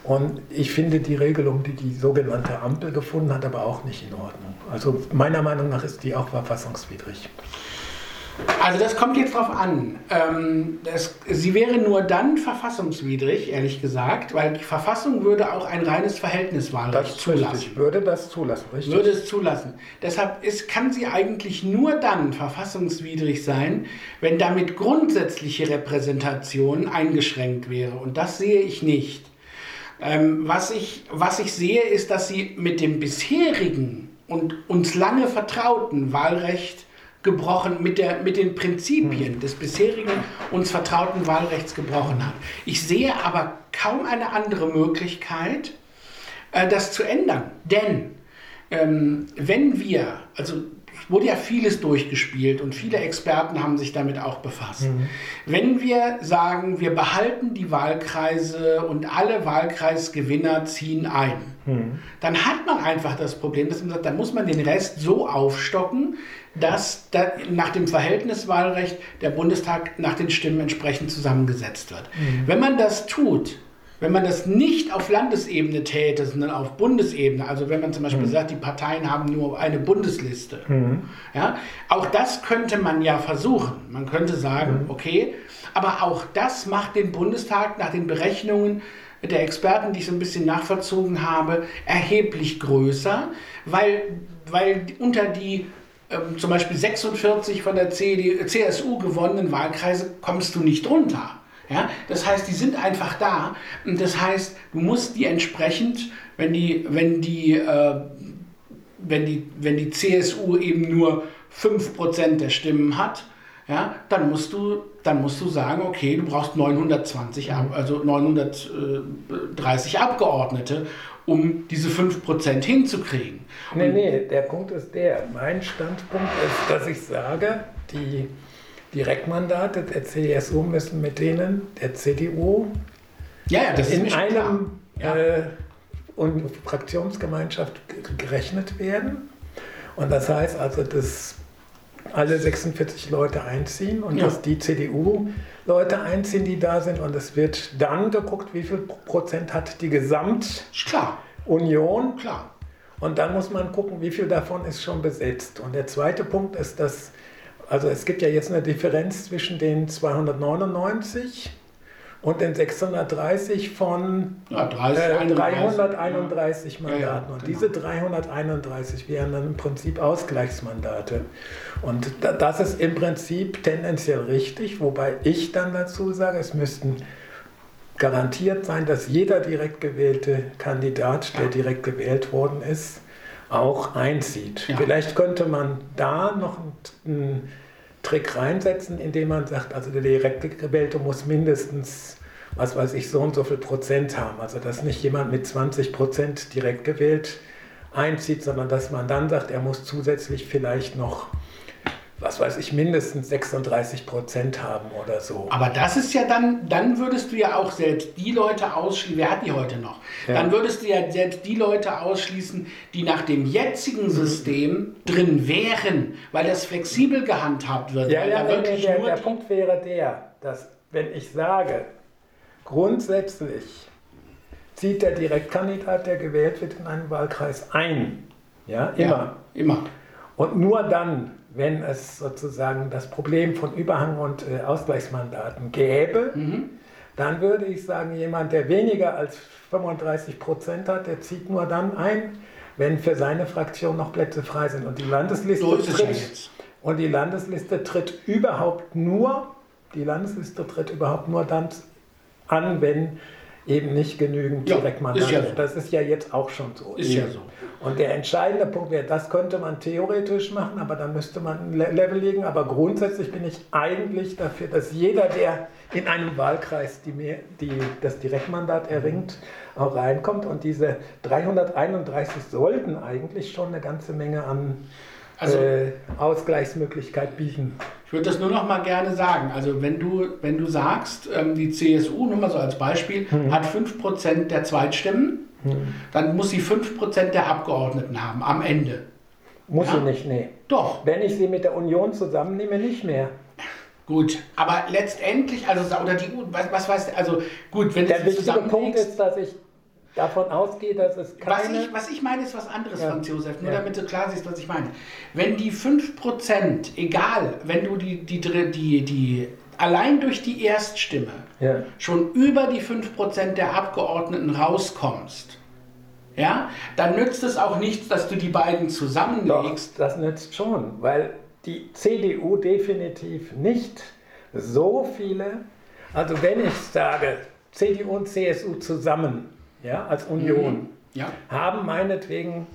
Und ich finde die Regelung, die die sogenannte Ampel gefunden hat, aber auch nicht in Ordnung. Also meiner Meinung nach ist die auch verfassungswidrig. Also das kommt jetzt drauf an. Ähm, das, sie wäre nur dann verfassungswidrig, ehrlich gesagt, weil die Verfassung würde auch ein reines Verhältniswahlrecht zulassen. Richtig, würde das zulassen, richtig? Würde es zulassen. Deshalb ist, kann sie eigentlich nur dann verfassungswidrig sein, wenn damit grundsätzliche Repräsentation eingeschränkt wäre. Und das sehe ich nicht. Ähm, was, ich, was ich sehe, ist, dass sie mit dem bisherigen und uns lange vertrauten Wahlrecht gebrochen, mit, der, mit den Prinzipien des bisherigen uns vertrauten Wahlrechts gebrochen hat. Ich sehe aber kaum eine andere Möglichkeit, äh, das zu ändern. Denn ähm, wenn wir, also es wurde ja vieles durchgespielt und viele Experten haben sich damit auch befasst. Mhm. Wenn wir sagen, wir behalten die Wahlkreise und alle Wahlkreisgewinner ziehen ein, mhm. dann hat man einfach das Problem, dass man sagt, dann muss man den Rest so aufstocken, dass da nach dem Verhältniswahlrecht der Bundestag nach den Stimmen entsprechend zusammengesetzt wird. Mhm. Wenn man das tut, wenn man das nicht auf Landesebene täte, sondern auf Bundesebene, also wenn man zum Beispiel mhm. sagt, die Parteien haben nur eine Bundesliste, mhm. ja, auch das könnte man ja versuchen. Man könnte sagen, mhm. okay, aber auch das macht den Bundestag nach den Berechnungen der Experten, die ich so ein bisschen nachvollzogen habe, erheblich größer, weil, weil unter die ähm, zum Beispiel 46 von der CD, CSU gewonnenen Wahlkreise kommst du nicht runter. Ja? Das heißt, die sind einfach da. Und das heißt, du musst die entsprechend, wenn die, wenn die, äh, wenn die, wenn die CSU eben nur 5% der Stimmen hat, ja, dann musst du, dann musst du sagen, okay, du brauchst 920, also 930 Abgeordnete, um diese 5% hinzukriegen. Nee, nee, der Punkt ist der. Mein Standpunkt ist, dass ich sage, die Direktmandate der CSU müssen mit denen der CDU ja, ja, das in einem ja. äh, und Fraktionsgemeinschaft gerechnet werden. Und das heißt also, dass alle 46 Leute einziehen und ja. dass die CDU-Leute einziehen, die da sind. Und es wird dann geguckt, wie viel Prozent hat die Gesamtunion. Klar. Und dann muss man gucken, wie viel davon ist schon besetzt. Und der zweite Punkt ist, dass, also es gibt ja jetzt eine Differenz zwischen den 299 und den 630 von ja, 30, äh, 331 Mandaten. Ja, genau. Und diese 331 wären dann im Prinzip Ausgleichsmandate. Und das ist im Prinzip tendenziell richtig, wobei ich dann dazu sage, es müssten garantiert sein, dass jeder direkt gewählte Kandidat, der direkt gewählt worden ist, auch einzieht. Ja. Vielleicht könnte man da noch einen Trick reinsetzen, indem man sagt, also der direkt gewählte muss mindestens, was weiß ich, so und so viel Prozent haben. Also dass nicht jemand mit 20 Prozent direkt gewählt einzieht, sondern dass man dann sagt, er muss zusätzlich vielleicht noch was weiß ich, mindestens 36 Prozent haben oder so. Aber das ist ja dann, dann würdest du ja auch selbst die Leute ausschließen, wer hat die heute noch? Ja. Dann würdest du ja selbst die Leute ausschließen, die nach dem jetzigen System drin wären, weil das flexibel gehandhabt wird. Ja, ja, nee, der, der Punkt wäre der, dass wenn ich sage, grundsätzlich zieht der Direktkandidat, der gewählt wird, in einen Wahlkreis ein. Ja, immer. Ja, immer. Und nur dann, wenn es sozusagen das Problem von Überhang- und äh, Ausgleichsmandaten gäbe, mhm. dann würde ich sagen, jemand, der weniger als 35 Prozent hat, der zieht nur dann ein, wenn für seine Fraktion noch Plätze frei sind. Und die Landesliste, so tritt, und die Landesliste tritt überhaupt nur, die Landesliste tritt überhaupt nur dann an, wenn eben nicht genügend ja, Direktmandate. Ja so. Das ist ja jetzt auch schon so. Ist ja so. Und der entscheidende Punkt wäre, das könnte man theoretisch machen, aber dann müsste man ein Level legen. Aber grundsätzlich bin ich eigentlich dafür, dass jeder, der in einem Wahlkreis die, die, das Direktmandat erringt, auch reinkommt. Und diese 331 sollten eigentlich schon eine ganze Menge an also, äh, Ausgleichsmöglichkeit bieten. Ich würde das nur noch mal gerne sagen. Also wenn du, wenn du sagst, ähm, die CSU, nur mal so als Beispiel, mhm. hat 5% der Zweitstimmen, mhm. dann muss sie 5% der Abgeordneten haben am Ende. Muss ja? sie nicht, nee. Doch. Wenn ich sie mit der Union zusammennehme, nicht mehr. Gut, aber letztendlich, also oder die, was, was weißt also gut, wenn der wichtige Punkt ist, dass ich davon ausgehe, dass es keine... Was ich, was ich meine, ist was anderes, ja. Franz Josef, nur ja. damit du klar siehst, was ich meine. Wenn die 5%, egal, wenn du die, die, die, die allein durch die Erststimme ja. schon über die 5% der Abgeordneten rauskommst, ja, dann nützt es auch nichts, dass du die beiden zusammenlegst. Doch, das nützt schon, weil die CDU definitiv nicht so viele, also wenn ich sage, CDU und CSU zusammen ja, als Union, mhm. ja. haben meinetwegen,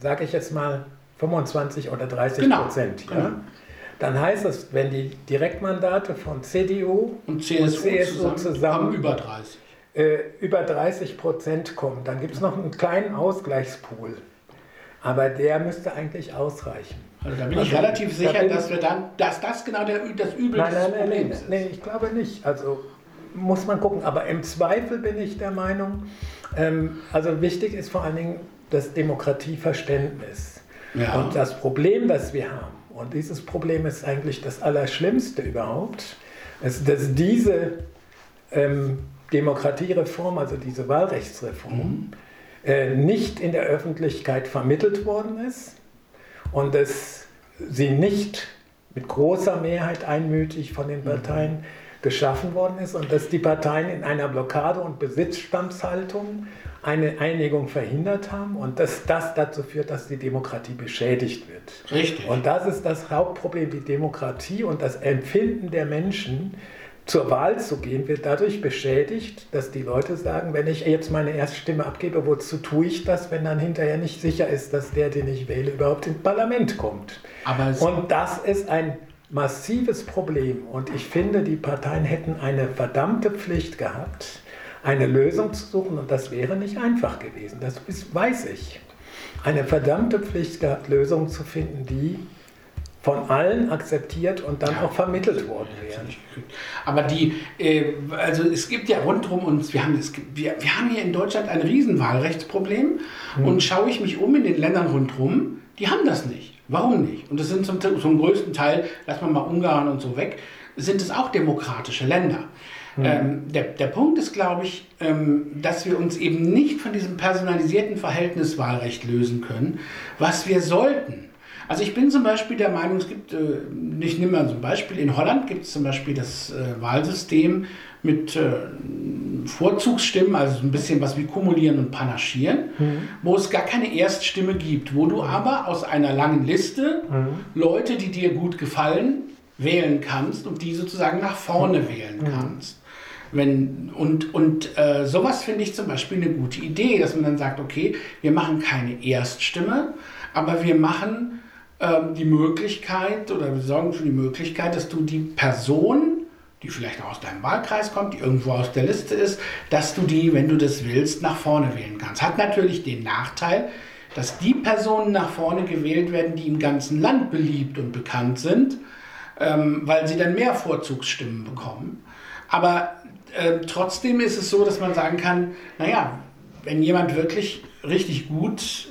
sage ich jetzt mal, 25 oder 30 genau. Prozent. Ja? Genau. Dann heißt es, wenn die Direktmandate von CDU und CSU, und CSU zusammen, zusammen über 30. Äh, über 30 Prozent kommen, dann gibt es noch einen kleinen Ausgleichspool. Aber der müsste eigentlich ausreichen. Also da bin also, ich relativ sicher, da dass wir dann, dass das genau der, das Übel nein, nein, nein, nein, ist. Nein, ich glaube nicht. Also muss man gucken. Aber im Zweifel bin ich der Meinung, ähm, also wichtig ist vor allen Dingen das Demokratieverständnis. Ja. Und das Problem, das wir haben, und dieses Problem ist eigentlich das Allerschlimmste überhaupt, ist, dass diese ähm, Demokratiereform, also diese Wahlrechtsreform, mhm. äh, nicht in der Öffentlichkeit vermittelt worden ist und dass sie nicht mit großer Mehrheit einmütig von den Parteien mhm geschaffen worden ist und dass die Parteien in einer Blockade- und Besitzstandshaltung eine Einigung verhindert haben und dass das dazu führt, dass die Demokratie beschädigt wird. Richtig. Und das ist das Hauptproblem. Die Demokratie und das Empfinden der Menschen, zur Wahl zu gehen, wird dadurch beschädigt, dass die Leute sagen, wenn ich jetzt meine Erststimme abgebe, wozu tue ich das, wenn dann hinterher nicht sicher ist, dass der, den ich wähle, überhaupt ins Parlament kommt. und das ist ein massives Problem und ich finde, die Parteien hätten eine verdammte Pflicht gehabt, eine Lösung zu suchen und das wäre nicht einfach gewesen, das weiß ich. Eine verdammte Pflicht gehabt, Lösungen zu finden, die von allen akzeptiert und dann ja, auch vermittelt worden wären. Aber die, äh, also es gibt ja rundherum uns, wir haben, es, wir, wir haben hier in Deutschland ein Riesenwahlrechtsproblem hm. und schaue ich mich um in den Ländern rundherum, die haben das nicht. Warum nicht? Und das sind zum, zum größten Teil, lassen wir mal Ungarn und so weg, sind es auch demokratische Länder. Mhm. Ähm, der, der Punkt ist, glaube ich, ähm, dass wir uns eben nicht von diesem personalisierten Verhältniswahlrecht lösen können, was wir sollten. Also ich bin zum Beispiel der Meinung, es gibt, äh, ich nehme mal so ein Beispiel, in Holland gibt es zum Beispiel das äh, Wahlsystem mit äh, Vorzugsstimmen, also ein bisschen was wie Kumulieren und Panaschieren, mhm. wo es gar keine Erststimme gibt, wo du aber aus einer langen Liste mhm. Leute, die dir gut gefallen, wählen kannst und die sozusagen nach vorne mhm. wählen kannst. Wenn, und und äh, sowas finde ich zum Beispiel eine gute Idee, dass man dann sagt, okay, wir machen keine Erststimme, aber wir machen äh, die Möglichkeit oder wir sorgen für die Möglichkeit, dass du die Person die vielleicht auch aus deinem Wahlkreis kommt, die irgendwo aus der Liste ist, dass du die, wenn du das willst, nach vorne wählen kannst. Hat natürlich den Nachteil, dass die Personen nach vorne gewählt werden, die im ganzen Land beliebt und bekannt sind, ähm, weil sie dann mehr Vorzugsstimmen bekommen. Aber äh, trotzdem ist es so, dass man sagen kann, naja, wenn jemand wirklich richtig gut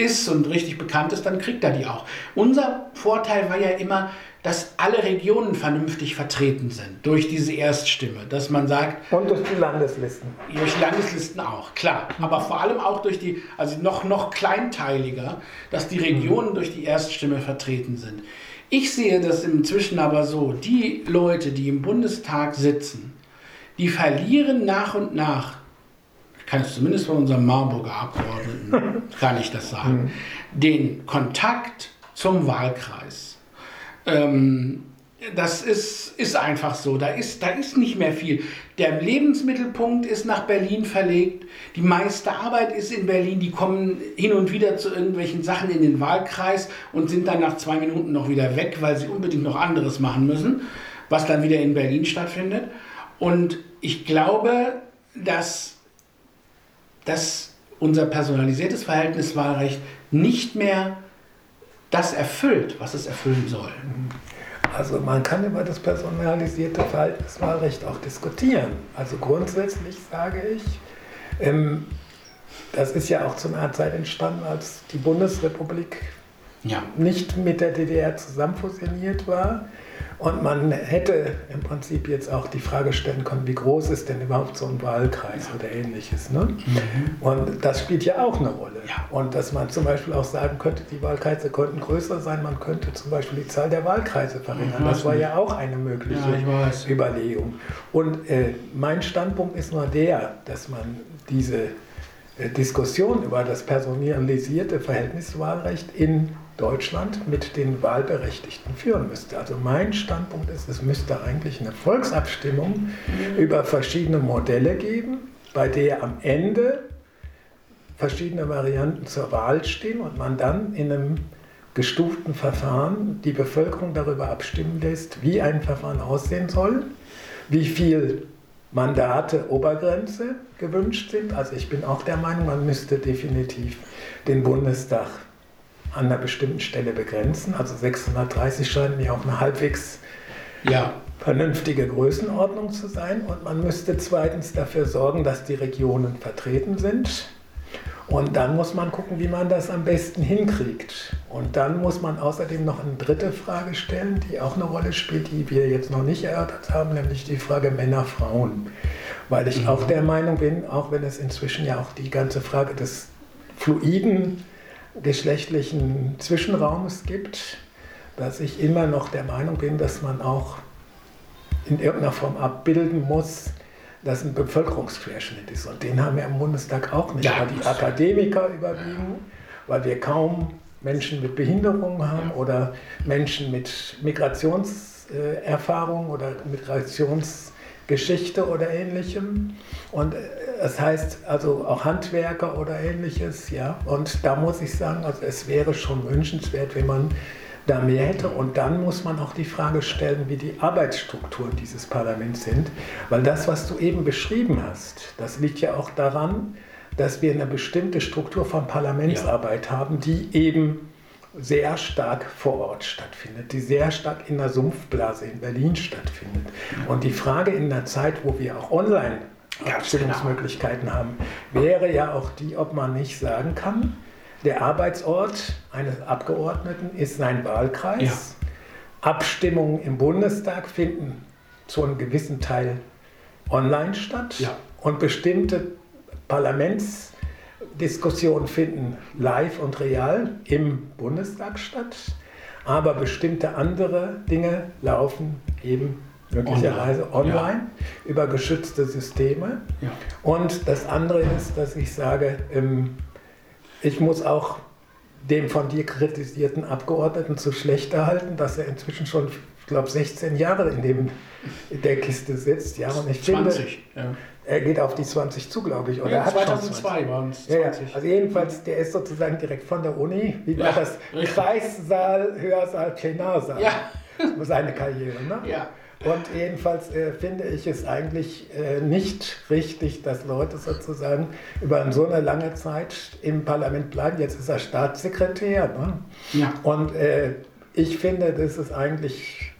ist und richtig bekannt ist, dann kriegt er die auch. Unser Vorteil war ja immer, dass alle Regionen vernünftig vertreten sind durch diese Erststimme, dass man sagt. Und durch die Landeslisten. Durch die Landeslisten auch, klar. Aber vor allem auch durch die, also noch, noch kleinteiliger, dass die Regionen durch die Erststimme vertreten sind. Ich sehe das inzwischen aber so, die Leute, die im Bundestag sitzen, die verlieren nach und nach, kann es zumindest von unserem Marburger Abgeordneten, kann ich das sagen, den Kontakt zum Wahlkreis. Ähm, das ist, ist einfach so. Da ist, da ist nicht mehr viel. Der Lebensmittelpunkt ist nach Berlin verlegt. Die meiste Arbeit ist in Berlin. Die kommen hin und wieder zu irgendwelchen Sachen in den Wahlkreis und sind dann nach zwei Minuten noch wieder weg, weil sie unbedingt noch anderes machen müssen, was dann wieder in Berlin stattfindet. Und ich glaube, dass, dass unser personalisiertes Verhältniswahlrecht nicht mehr das erfüllt, was es erfüllen soll. Also man kann über das personalisierte Verhaltenswahlrecht auch diskutieren. Also grundsätzlich sage ich, ähm, das ist ja auch zu einer Zeit entstanden, als die Bundesrepublik ja. nicht mit der DDR zusammen fusioniert war. Und man hätte im Prinzip jetzt auch die Frage stellen können, wie groß ist denn überhaupt so ein Wahlkreis oder ähnliches. Ne? Mhm. Und das spielt ja auch eine Rolle. Ja. Und dass man zum Beispiel auch sagen könnte, die Wahlkreise könnten größer sein, man könnte zum Beispiel die Zahl der Wahlkreise verringern. Das war ja auch eine mögliche ja, Überlegung. Und äh, mein Standpunkt ist nur der, dass man diese äh, Diskussion über das personalisierte Verhältniswahlrecht in Deutschland mit den Wahlberechtigten führen müsste. Also mein Standpunkt ist, es müsste eigentlich eine Volksabstimmung über verschiedene Modelle geben, bei der am Ende verschiedene Varianten zur Wahl stehen und man dann in einem gestuften Verfahren die Bevölkerung darüber abstimmen lässt, wie ein Verfahren aussehen soll, wie viel Mandate Obergrenze gewünscht sind. Also ich bin auch der Meinung, man müsste definitiv den Bundestag an einer bestimmten Stelle begrenzen. Also 630 scheint mir auch eine halbwegs ja. vernünftige Größenordnung zu sein. Und man müsste zweitens dafür sorgen, dass die Regionen vertreten sind. Und dann muss man gucken, wie man das am besten hinkriegt. Und dann muss man außerdem noch eine dritte Frage stellen, die auch eine Rolle spielt, die wir jetzt noch nicht erörtert haben, nämlich die Frage Männer-Frauen. Weil ich mhm. auch der Meinung bin, auch wenn es inzwischen ja auch die ganze Frage des fluiden geschlechtlichen Zwischenraums gibt, dass ich immer noch der Meinung bin, dass man auch in irgendeiner Form abbilden muss, dass ein Bevölkerungsquerschnitt ist. Und den haben wir im Bundestag auch nicht, ja, weil die Akademiker überwiegen, weil wir kaum Menschen mit Behinderungen haben oder Menschen mit Migrationserfahrung oder Migrationsgeschichte oder ähnlichem. Und äh, das heißt also auch Handwerker oder ähnliches, ja. Und da muss ich sagen, also es wäre schon wünschenswert, wenn man da mehr hätte. Und dann muss man auch die Frage stellen, wie die Arbeitsstrukturen dieses Parlaments sind. Weil das, was du eben beschrieben hast, das liegt ja auch daran, dass wir eine bestimmte Struktur von Parlamentsarbeit ja. haben, die eben sehr stark vor Ort stattfindet, die sehr stark in der Sumpfblase in Berlin stattfindet. Und die Frage in der Zeit, wo wir auch online Abstimmungsmöglichkeiten genau. haben, wäre ja auch die, ob man nicht sagen kann, der Arbeitsort eines Abgeordneten ist sein Wahlkreis. Ja. Abstimmungen im Bundestag finden zu einem gewissen Teil online statt ja. und bestimmte Parlamentsdiskussionen finden live und real im Bundestag statt, aber bestimmte andere Dinge laufen eben möglicherweise online, online ja. über geschützte Systeme. Ja. Und das andere ist, dass ich sage, ähm, ich muss auch dem von dir kritisierten Abgeordneten zu schlecht erhalten, dass er inzwischen schon, ich glaube, 16 Jahre in, dem, in der Kiste sitzt. Ja, und ich 20, finde, ja. Er geht auf die 20 zu, glaube ich. Oder ja, 2002 waren es 20. Ja, also jedenfalls, der ist sozusagen direkt von der Uni. Wie war das? Kreissaal, Hörsaal, Plenarsaal. Ja. Seine Karriere, ne? Ja. Und jedenfalls äh, finde ich es eigentlich äh, nicht richtig, dass Leute sozusagen über so eine lange Zeit im Parlament bleiben. Jetzt ist er Staatssekretär. Ne? Ja. Und äh, ich finde, dass es eigentlich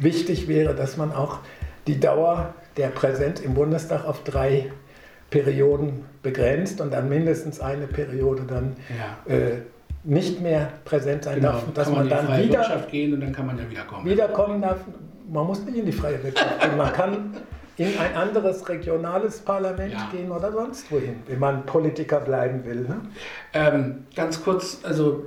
wichtig wäre, dass man auch die Dauer der Präsenz im Bundestag auf drei Perioden begrenzt und dann mindestens eine Periode dann ja. äh, nicht mehr präsent sein genau. darf. Dass kann man, man dann wieder gehen und dann kann man ja wiederkommen. Wiederkommen darf. Man muss nicht in die freie Wirtschaft gehen. Man kann in ein anderes regionales Parlament ja. gehen oder sonst wohin, wenn man Politiker bleiben will. Ne? Ähm, ganz kurz, also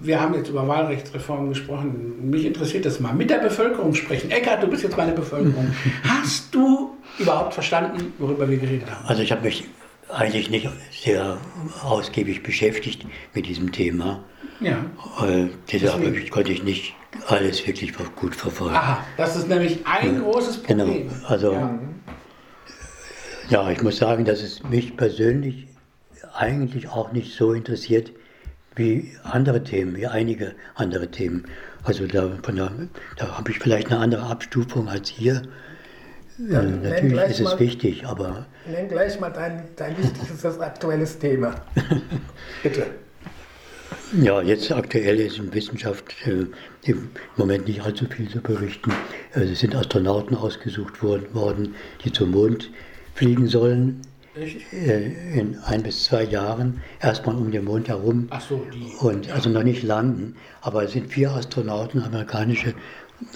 wir haben jetzt über Wahlrechtsreformen gesprochen. Mich interessiert das mal. Mit der Bevölkerung sprechen. Eckart, du bist jetzt meine Bevölkerung. Hast du überhaupt verstanden, worüber wir geredet haben? Also ich habe mich eigentlich nicht sehr ausgiebig beschäftigt mit diesem Thema. Ja. Äh, deshalb konnte ich nicht alles wirklich gut verfolgen. Aha, das ist nämlich ein ja. großes genau. Problem. Genau. Also, ja. ja, ich muss sagen, dass es mich persönlich eigentlich auch nicht so interessiert wie andere Themen, wie einige andere Themen. Also da, da, da habe ich vielleicht eine andere Abstufung als hier. Ja, äh, natürlich ist es mal, wichtig, aber. Nenn gleich mal dein, dein wichtigstes aktuelles Thema. Bitte. Ja, jetzt aktuell ist in Wissenschaft äh, im Moment nicht allzu viel zu berichten. Äh, es sind Astronauten ausgesucht worden, die zum Mond fliegen sollen. Äh, in ein bis zwei Jahren erstmal um den Mond herum. Ach so, die. Und also noch nicht landen, aber es sind vier Astronauten, amerikanische,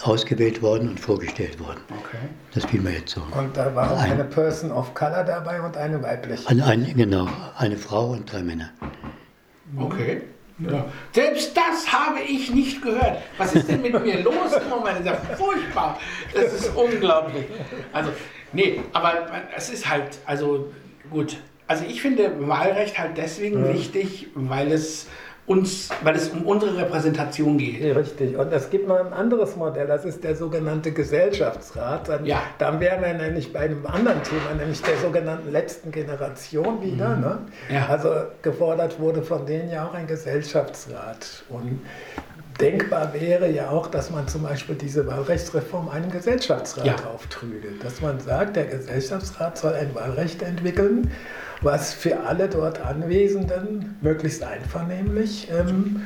ausgewählt worden und vorgestellt worden. Okay. Das fiel mir jetzt so. Und da war auch eine Person of Color dabei und eine weibliche. Eine, eine, genau, eine Frau und drei Männer. Okay. Ja. Selbst das habe ich nicht gehört. Was ist denn mit mir los im Moment? Das ist ja furchtbar. Das ist unglaublich. Also, nee, aber es ist halt, also gut. Also ich finde Wahlrecht halt deswegen ja. wichtig, weil es uns, weil es um unsere Repräsentation geht. Richtig. Und es gibt noch ein anderes Modell, das ist der sogenannte Gesellschaftsrat. Dann, ja. dann wären wir nämlich bei einem anderen Thema, nämlich der sogenannten letzten Generation wieder. Mhm. Ne? Ja. Also gefordert wurde von denen ja auch ein Gesellschaftsrat. Und denkbar wäre ja auch, dass man zum Beispiel diese Wahlrechtsreform einem Gesellschaftsrat ja. auftrügelt. Dass man sagt, der Gesellschaftsrat soll ein Wahlrecht entwickeln was für alle dort Anwesenden möglichst einvernehmlich ähm,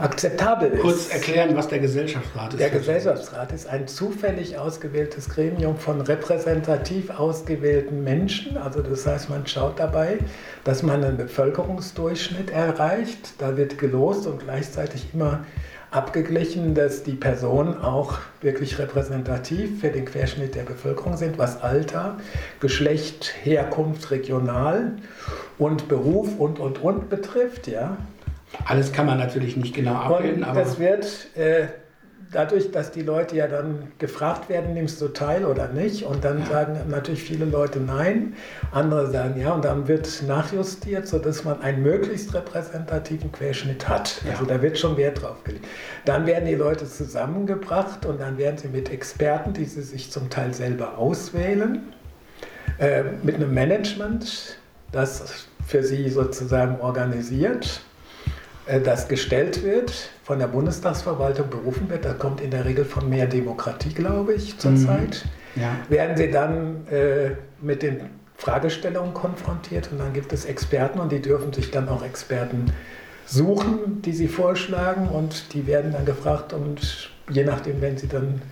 akzeptabel ist. Kurz erklären, was der Gesellschaftsrat ist. Der Gesellschaftsrat ist ein zufällig ausgewähltes Gremium von repräsentativ ausgewählten Menschen. Also das heißt, man schaut dabei, dass man einen Bevölkerungsdurchschnitt erreicht. Da wird gelost und gleichzeitig immer abgeglichen, dass die Personen auch wirklich repräsentativ für den Querschnitt der Bevölkerung sind, was Alter, Geschlecht, Herkunft, regional und Beruf und, und, und betrifft. Ja. Alles kann man natürlich nicht genau abbilden. Und das wird äh, dadurch, dass die Leute ja dann gefragt werden, nimmst du teil oder nicht? Und dann ja. sagen natürlich viele Leute nein, andere sagen ja und dann wird nachjustiert, sodass man einen möglichst repräsentativen Querschnitt hat. Ja. Also da wird schon Wert drauf gelegt. Dann werden die Leute zusammengebracht und dann werden sie mit Experten, die sie sich zum Teil selber auswählen, äh, mit einem Management, das für sie sozusagen organisiert das gestellt wird, von der Bundestagsverwaltung berufen wird, das kommt in der Regel von mehr Demokratie, glaube ich, zurzeit, mhm. ja. werden sie dann äh, mit den Fragestellungen konfrontiert und dann gibt es Experten und die dürfen sich dann auch Experten suchen, die sie vorschlagen und die werden dann gefragt und je nachdem, wenn sie dann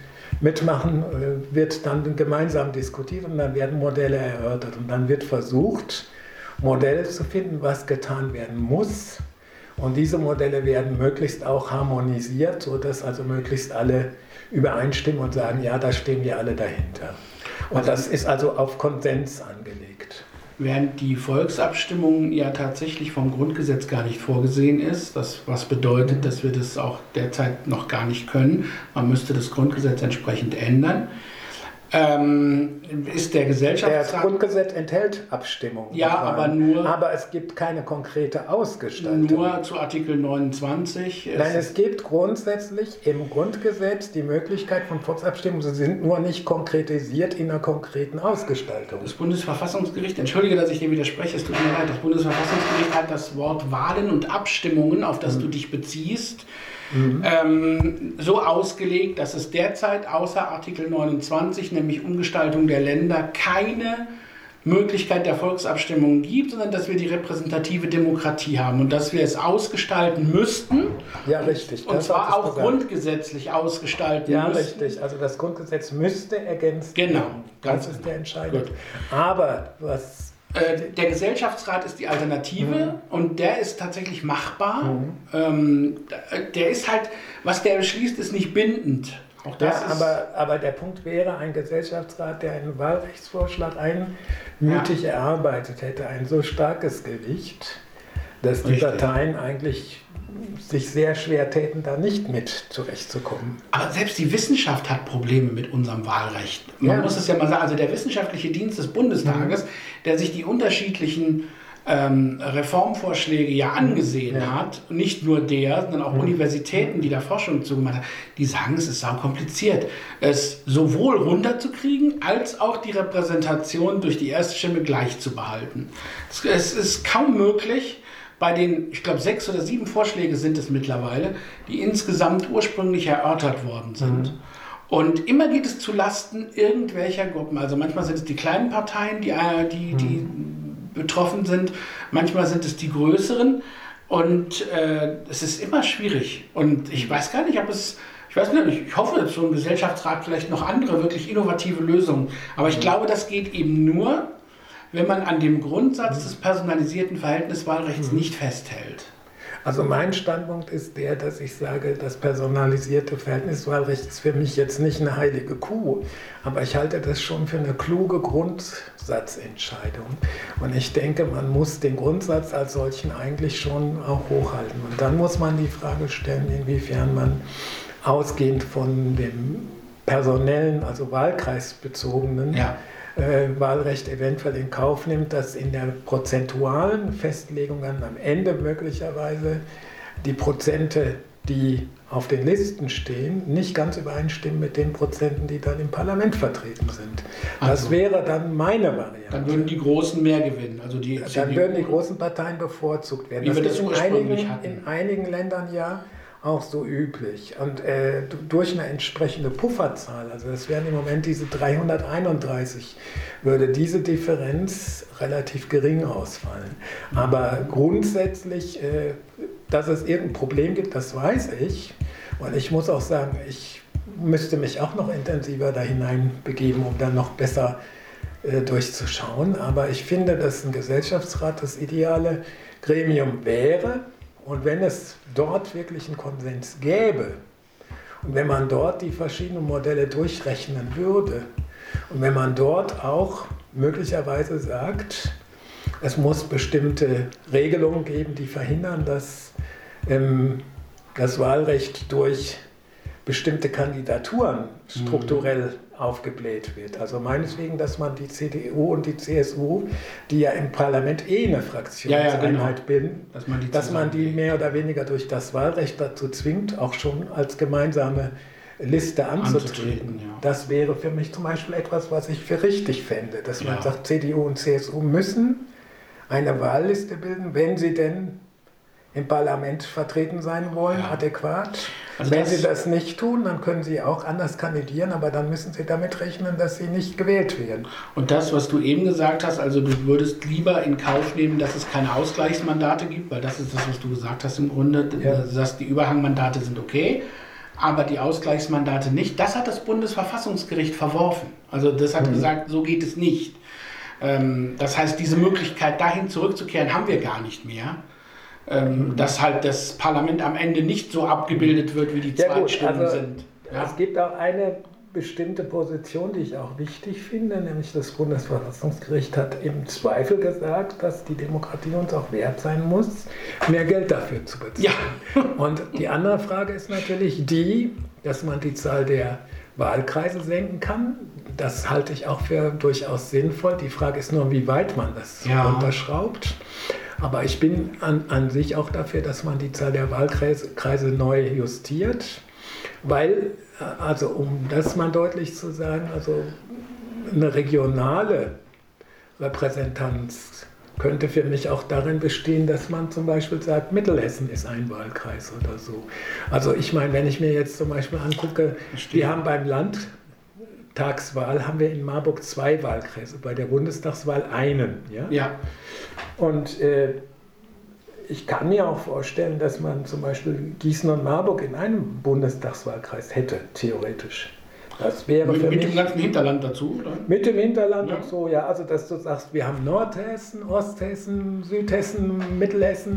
mitmachen, äh, wird dann gemeinsam diskutiert und dann werden Modelle erörtert und dann wird versucht, Modelle zu finden, was getan werden muss, und diese Modelle werden möglichst auch harmonisiert, sodass also möglichst alle übereinstimmen und sagen, ja, da stehen wir alle dahinter. Und das ist also auf Konsens angelegt. Während die Volksabstimmung ja tatsächlich vom Grundgesetz gar nicht vorgesehen ist, das, was bedeutet, dass wir das auch derzeit noch gar nicht können. Man müsste das Grundgesetz entsprechend ändern ähm, ist der Gesellschaftsrat. Das Grundgesetz enthält Abstimmung. Ja, aber nur. Aber es gibt keine konkrete Ausgestaltung. Nur zu Artikel 29. Nein, es gibt grundsätzlich im Grundgesetz die Möglichkeit von Volksabstimmungen. Sie sind nur nicht konkretisiert in einer konkreten Ausgestaltung. Das Bundesverfassungsgericht, entschuldige, dass ich dir widerspreche, es tut mir leid, das Bundesverfassungsgericht hat das Wort Wahlen und Abstimmungen, auf das mhm. du dich beziehst, mhm. ähm, so ausgelegt, dass es derzeit außer Artikel 29, nämlich Umgestaltung der Länder, keine Möglichkeit der Volksabstimmung gibt, sondern dass wir die repräsentative Demokratie haben und dass wir es ausgestalten müssten. Ja, richtig. Und zwar auch gesagt. grundgesetzlich ausgestalten ja, müssten. Ja, richtig. Also das Grundgesetz müsste ergänzt genau, werden. Genau. Das ist der Entscheidung. Aber was der Gesellschaftsrat ist die Alternative mhm. und der ist tatsächlich machbar. Mhm. Ähm, der ist halt, was der beschließt, ist nicht bindend. Auch das ja, aber, aber der Punkt wäre, ein Gesellschaftsrat, der einen Wahlrechtsvorschlag einmütig ja. erarbeitet hätte, ein so starkes Gewicht, dass die Richtig. Parteien eigentlich sich sehr schwer täten, da nicht mit zurechtzukommen. Aber selbst die Wissenschaft hat Probleme mit unserem Wahlrecht. Man ja. muss es ja mal sagen, also der wissenschaftliche Dienst des Bundestages, mhm. der sich die unterschiedlichen ähm, Reformvorschläge ja angesehen ja. hat, nicht nur der, sondern auch mhm. Universitäten, die da Forschung zugemacht haben, die sagen, es ist sau kompliziert, es sowohl runterzukriegen, als auch die Repräsentation durch die erste Stimme gleich zu behalten. Es ist kaum möglich, bei den, ich glaube, sechs oder sieben Vorschläge sind es mittlerweile, die insgesamt ursprünglich erörtert worden sind. Mhm. Und immer geht es zu Lasten irgendwelcher Gruppen. Also manchmal sind es die kleinen Parteien, die, äh, die, die mhm. betroffen sind, manchmal sind es die größeren. Und äh, es ist immer schwierig. Und ich weiß gar nicht, ob es, ich weiß nicht, ich hoffe, dass so ein Gesellschaftsrat vielleicht noch andere wirklich innovative Lösungen. Aber ich mhm. glaube, das geht eben nur, wenn man an dem Grundsatz des personalisierten Verhältniswahlrechts mhm. nicht festhält. Also mein Standpunkt ist der, dass ich sage, das personalisierte Verhältniswahlrecht ist für mich jetzt nicht eine heilige Kuh, aber ich halte das schon für eine kluge Grundsatzentscheidung. Und ich denke, man muss den Grundsatz als solchen eigentlich schon auch hochhalten. Und dann muss man die Frage stellen, inwiefern man ausgehend von dem personellen, also wahlkreisbezogenen, ja Wahlrecht eventuell in Kauf nimmt, dass in der prozentualen Festlegung dann am Ende möglicherweise die Prozente, die auf den Listen stehen, nicht ganz übereinstimmen mit den Prozenten, die dann im Parlament vertreten sind. Das also, wäre dann meine Variante. Dann würden die Großen mehr gewinnen. Also die dann würden die großen Parteien bevorzugt werden. Wie das wir das in einigen, in einigen Ländern ja auch so üblich. Und äh, durch eine entsprechende Pufferzahl, also das wären im Moment diese 331, würde diese Differenz relativ gering ausfallen. Aber grundsätzlich, äh, dass es irgendein Problem gibt, das weiß ich. Und ich muss auch sagen, ich müsste mich auch noch intensiver da hineinbegeben, um dann noch besser äh, durchzuschauen. Aber ich finde, dass ein Gesellschaftsrat das ideale Gremium wäre. Und wenn es dort wirklich einen Konsens gäbe und wenn man dort die verschiedenen Modelle durchrechnen würde und wenn man dort auch möglicherweise sagt, es muss bestimmte Regelungen geben, die verhindern, dass ähm, das Wahlrecht durch bestimmte Kandidaturen strukturell aufgebläht wird. Also meineswegen, dass man die CDU und die CSU, die ja im Parlament eh eine Fraktionseinheit ja, ja, genau. bilden, dass man, die, dass man die mehr oder weniger durch das Wahlrecht dazu zwingt, auch schon als gemeinsame Liste anzutreten. anzutreten ja. Das wäre für mich zum Beispiel etwas, was ich für richtig fände, dass man sagt, CDU und CSU müssen eine Wahlliste bilden, wenn sie denn im Parlament vertreten sein wollen, ja. adäquat. Also Wenn Sie das nicht tun, dann können Sie auch anders kandidieren, aber dann müssen Sie damit rechnen, dass Sie nicht gewählt werden. Und das, was du eben gesagt hast, also du würdest lieber in Kauf nehmen, dass es keine Ausgleichsmandate gibt, weil das ist das, was du gesagt hast im Grunde. Ja. Sagst, die Überhangmandate sind okay, aber die Ausgleichsmandate nicht. Das hat das Bundesverfassungsgericht verworfen. Also das hat mhm. gesagt, so geht es nicht. Ähm, das heißt, diese Möglichkeit, dahin zurückzukehren, haben wir gar nicht mehr ähm, dass halt das Parlament am Ende nicht so abgebildet wird, wie die ja, Zweitstimmen also, sind. Ja? Es gibt auch eine bestimmte Position, die ich auch wichtig finde, nämlich das Bundesverfassungsgericht hat im Zweifel gesagt, dass die Demokratie uns auch wert sein muss, mehr Geld dafür zu bezahlen. Ja. Und die andere Frage ist natürlich die, dass man die Zahl der Wahlkreise senken kann. Das halte ich auch für durchaus sinnvoll. Die Frage ist nur, wie weit man das ja. unterschraubt. Aber ich bin an, an sich auch dafür, dass man die Zahl der Wahlkreise neu justiert, weil, äh, also um das mal deutlich zu sagen, also eine regionale Repräsentanz könnte für mich auch darin bestehen, dass man zum Beispiel sagt, Mittelhessen ist ein Wahlkreis oder so. Also ich meine, wenn ich mir jetzt zum Beispiel angucke, wir haben beim Landtagswahl haben wir in Marburg zwei Wahlkreise, bei der Bundestagswahl einen. Ja. Ja, Und äh, ich kann mir auch vorstellen, dass man zum Beispiel Gießen und Marburg in einem Bundestagswahlkreis hätte, theoretisch. Das wäre mit, für mit mich dem ganzen Hinterland dazu, oder? mit dem Hinterland Ja. und so, ja, also dass du sagst, wir haben Nordhessen, Osthessen, Südhessen, Mittelhessen,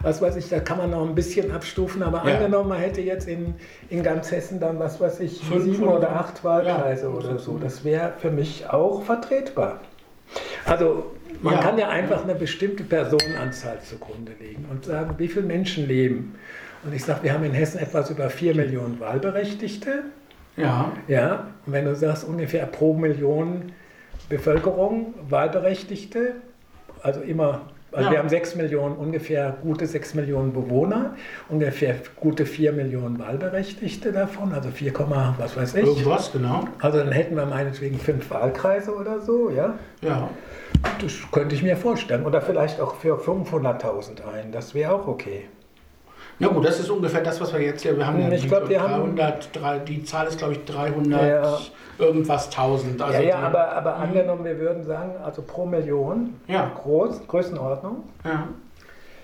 was weiß ich, da kann man noch ein bisschen abstufen, aber Ja. angenommen, man hätte jetzt in, in ganz Hessen dann, was weiß ich, Fünf sieben oder- oder acht Wahlkreise Ja. oder so, das wäre für mich auch vertretbar. Also man Ja. kann ja einfach eine bestimmte Personenanzahl zugrunde legen und sagen, wie viele Menschen leben. Und ich sage, wir haben in Hessen etwas über 4 Millionen Wahlberechtigte. Ja, Ja, und wenn du sagst, ungefähr pro Million Bevölkerung, Wahlberechtigte, also immer, also Ja. wir haben 6 Millionen, ungefähr gute 6 Millionen Bewohner, ungefähr gute 4 Millionen Wahlberechtigte davon, also 4, was weiß ich. irgendwas, genau. Also dann hätten wir meinetwegen fünf Wahlkreise oder so, ja. Ja, Das könnte ich mir vorstellen. Oder vielleicht auch für 500.000 ein, das wäre auch okay. Na gut, das ist ungefähr das, was wir jetzt hier, wir haben Hm, ja ich glaub, wir haben- 300, drei- die Zahl ist glaube ich 300 Ja. irgendwas 1000. Also ja, ja, die- aber, aber angenommen, wir würden sagen, also pro Million, Ja. groß, Größenordnung, Ja.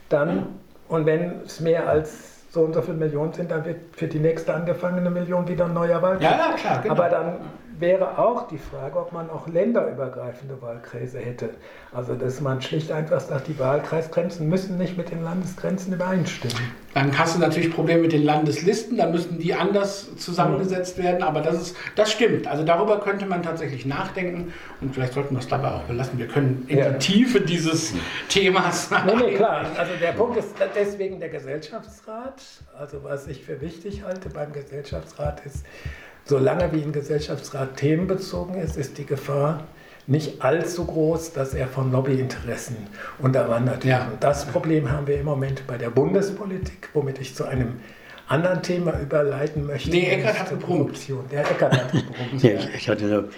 Dann, und wenn es mehr als so und so viele Millionen sind, dann wird für die nächste angefangene Million wieder ein neuer Wahlkreis. ja, ja, klar, genau. Aber dann wäre auch die Frage, ob man auch länderübergreifende Wahlkreise hätte. Also dass man schlicht einfach sagt, die Wahlkreisgrenzen müssen nicht mit den Landesgrenzen übereinstimmen. Dann hast du natürlich Probleme mit den Landeslisten, dann müssten die anders zusammengesetzt werden, aber das, ist, das stimmt. Also darüber könnte man tatsächlich nachdenken und vielleicht sollten wir es dabei auch belassen. Wir können in Ja. die Tiefe dieses Themas Nee, nee, klar. Also der Punkt ist deswegen der Gesellschaftsrat. Also was ich für wichtig halte beim Gesellschaftsrat ist, solange wie ein Gesellschaftsrat themenbezogen ist, ist die Gefahr nicht allzu groß, dass er von Lobbyinteressen unterwandert wird. Ja. Und das Problem haben wir im Moment bei der Bundespolitik, womit ich zu einem anderen Thema überleiten möchte. Nee, nämlich hat gebrummt. Korruption. Der Eckart hat gebrummt. Ja, ich, ich hatte nur,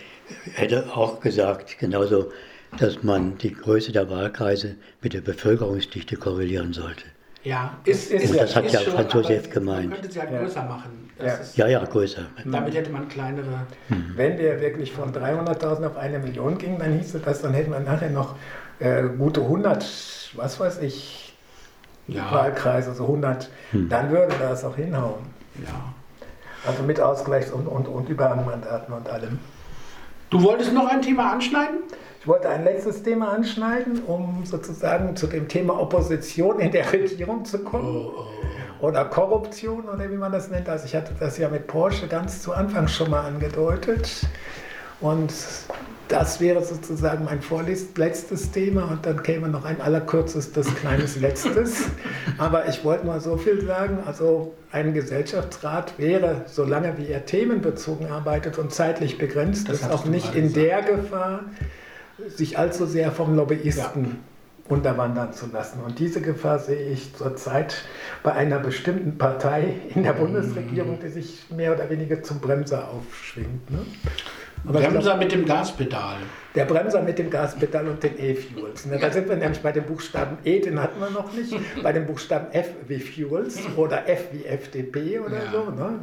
hätte auch gesagt, genauso, dass man die Größe der Wahlkreise mit der Bevölkerungsdichte korrelieren sollte. Ja, ist, ist ist, ja- das hat ist ja schon, Franz Josef gemeint. Man könnte sie halt Ja. größer machen. Das Ja. Ja, ja, größer. Damit hätte man kleinere. Wenn wir wirklich von 300.000 auf eine Million gingen, dann hieße das, dann hätten wir nachher noch äh, gute 100, was weiß ich, Ja. Wahlkreise, so 100. Dann würde das auch hinhauen. ja. Also mit Ausgleichs- und, und, und Überhangmandaten und allem. Du wolltest noch ein Thema anschneiden? Ich wollte ein letztes Thema anschneiden, um sozusagen zu dem Thema Opposition in der Regierung zu kommen. Oder Korruption oder wie man das nennt. Also ich hatte das ja mit Porsche ganz zu Anfang schon mal angedeutet. Und das wäre sozusagen mein vorletztes Thema und dann käme noch ein allerkürzestes kleines letztes. Aber ich wollte mal so viel sagen, also ein Gesellschaftsrat wäre, solange wie er themenbezogen arbeitet und zeitlich begrenzt Das ist, auch nicht in der Gefahr, sich allzu sehr vom Lobbyisten unterwandern zu lassen. Und diese Gefahr sehe ich zurzeit bei einer bestimmten Partei in der Bundesregierung, die sich mehr oder weniger zum Bremser aufschwingt. Ne? Aber Bremser glaub, mit dem Gaspedal. der Bremser mit dem Gaspedal und den E-Fuels. Ne? Da sind wir nämlich bei dem Buchstaben E, den hatten wir noch nicht, bei dem Buchstaben F wie Fuels oder F wie FDP oder Ja. so. Ne?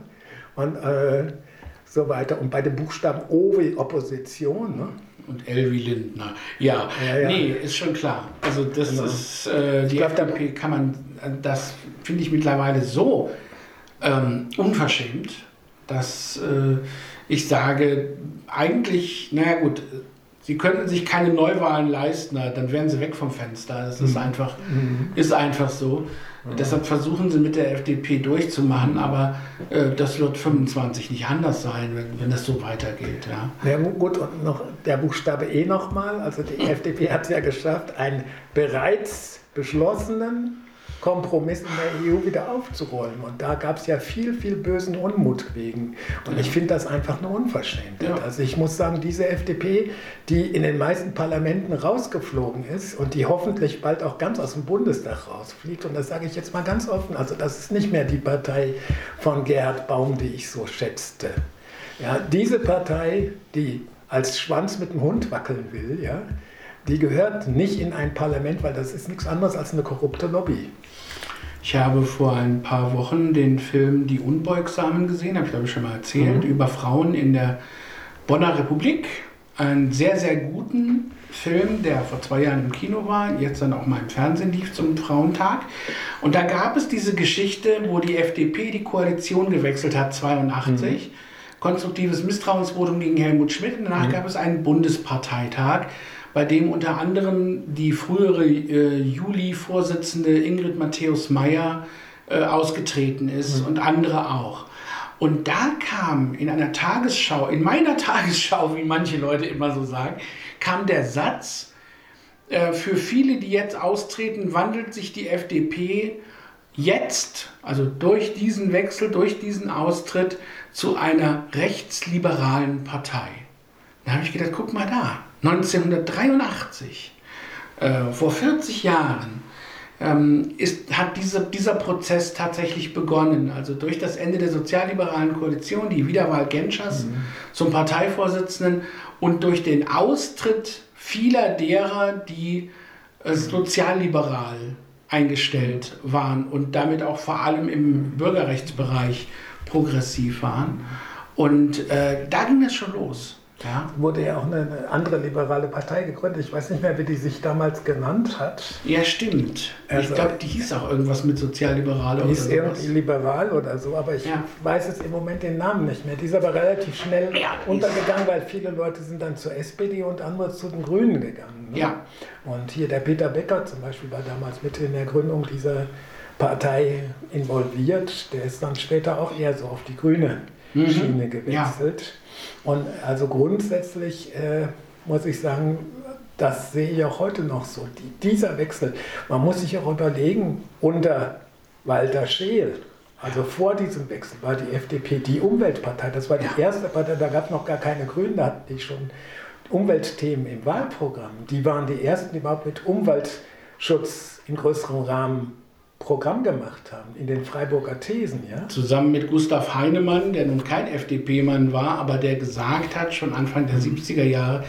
Und äh, so weiter. Und bei dem Buchstaben O wie Opposition. Ne? Und wie Lindner. Ja, Ja, ja. nee, ist schon klar. Also das Genau. ist, äh, die glaub, FDP kann man, äh, das finde ich mittlerweile so ähm, unverschämt, dass äh, ich sage, eigentlich, naja gut, sie könnten sich keine Neuwahlen leisten, dann wären sie weg vom Fenster. Das Mhm. ist einfach, ist einfach so. Deshalb versuchen sie mit der FDP durchzumachen, aber äh, das wird 25 nicht anders sein, wenn, wenn das so weitergeht. Ja. Ja, gut, und noch der Buchstabe E nochmal. Also die FDP hat es ja geschafft, einen bereits beschlossenen Kompromiss in der EU wieder aufzurollen. Und da gab es ja viel, viel bösen Unmut wegen. Und ich finde das einfach eine Unverschämtheit. Ja. Also ich muss sagen, diese FDP, die in den meisten Parlamenten rausgeflogen ist und die hoffentlich bald auch ganz aus dem Bundestag rausfliegt, und das sage ich jetzt mal ganz offen, also das ist nicht mehr die Partei von Gerhard Baum, die ich so schätzte. Ja, diese Partei, die als Schwanz mit dem Hund wackeln will, ja, die gehört nicht in ein Parlament, weil das ist nichts anderes als eine korrupte Lobby. Ich habe vor ein paar Wochen den Film Die Unbeugsamen gesehen, habe ich glaube ich schon mal erzählt, mhm. über Frauen in der Bonner Republik. Einen sehr, sehr guten Film, der vor zwei Jahren im Kino war, jetzt dann auch mal im Fernsehen lief zum Frauentag. Und da gab es diese Geschichte, wo die FDP die Koalition gewechselt hat, 82. Mhm. Konstruktives Misstrauensvotum gegen Helmut Schmidt. Und danach mhm. gab es einen Bundesparteitag bei dem unter anderem die frühere äh, Juli-Vorsitzende Ingrid Matthäus-Meyer äh, ausgetreten ist mhm. und andere auch. Und da kam in einer Tagesschau, in meiner Tagesschau, wie manche Leute immer so sagen, kam der Satz, äh, für viele, die jetzt austreten, wandelt sich die FDP jetzt, also durch diesen Wechsel, durch diesen Austritt, zu einer rechtsliberalen Partei. Da habe ich gedacht, guck mal da, 1983, äh, vor 40 Jahren, ähm, ist, hat diese, dieser Prozess tatsächlich begonnen. Also durch das Ende der sozialliberalen Koalition, die Wiederwahl Genschers mhm. zum Parteivorsitzenden und durch den Austritt vieler derer, die äh, sozialliberal eingestellt waren und damit auch vor allem im Bürgerrechtsbereich progressiv waren. Und äh, da ging es schon los. Ja. Wurde ja auch eine andere liberale Partei gegründet. Ich weiß nicht mehr, wie die sich damals genannt hat. Ja, stimmt. Also, ich glaube, die hieß auch irgendwas mit Sozialliberal oder hieß irgendwie liberal oder so, aber ich ja. weiß jetzt im Moment den Namen nicht mehr. Die ist aber relativ schnell ja, untergegangen, weil viele Leute sind dann zur SPD und andere zu den Grünen gegangen. Ne? Ja. Und hier der Peter Becker zum Beispiel war damals mit in der Gründung dieser Partei involviert. Der ist dann später auch eher so auf die grüne mhm. Schiene gewechselt. Ja. Und also grundsätzlich äh, muss ich sagen, das sehe ich auch heute noch so. Die, dieser Wechsel, man muss sich auch überlegen, unter Walter Scheel, also vor diesem Wechsel war die FDP die Umweltpartei. Das war die ja. erste Partei, da gab es noch gar keine Grünen, da hatten die schon Umweltthemen im Wahlprogramm. Die waren die ersten, die überhaupt mit Umweltschutz in größerem Rahmen Programm gemacht haben, in den Freiburger Thesen. Ja? Zusammen mit Gustav Heinemann, der nun kein FDP-Mann war, aber der gesagt hat, schon Anfang der 70er Jahre,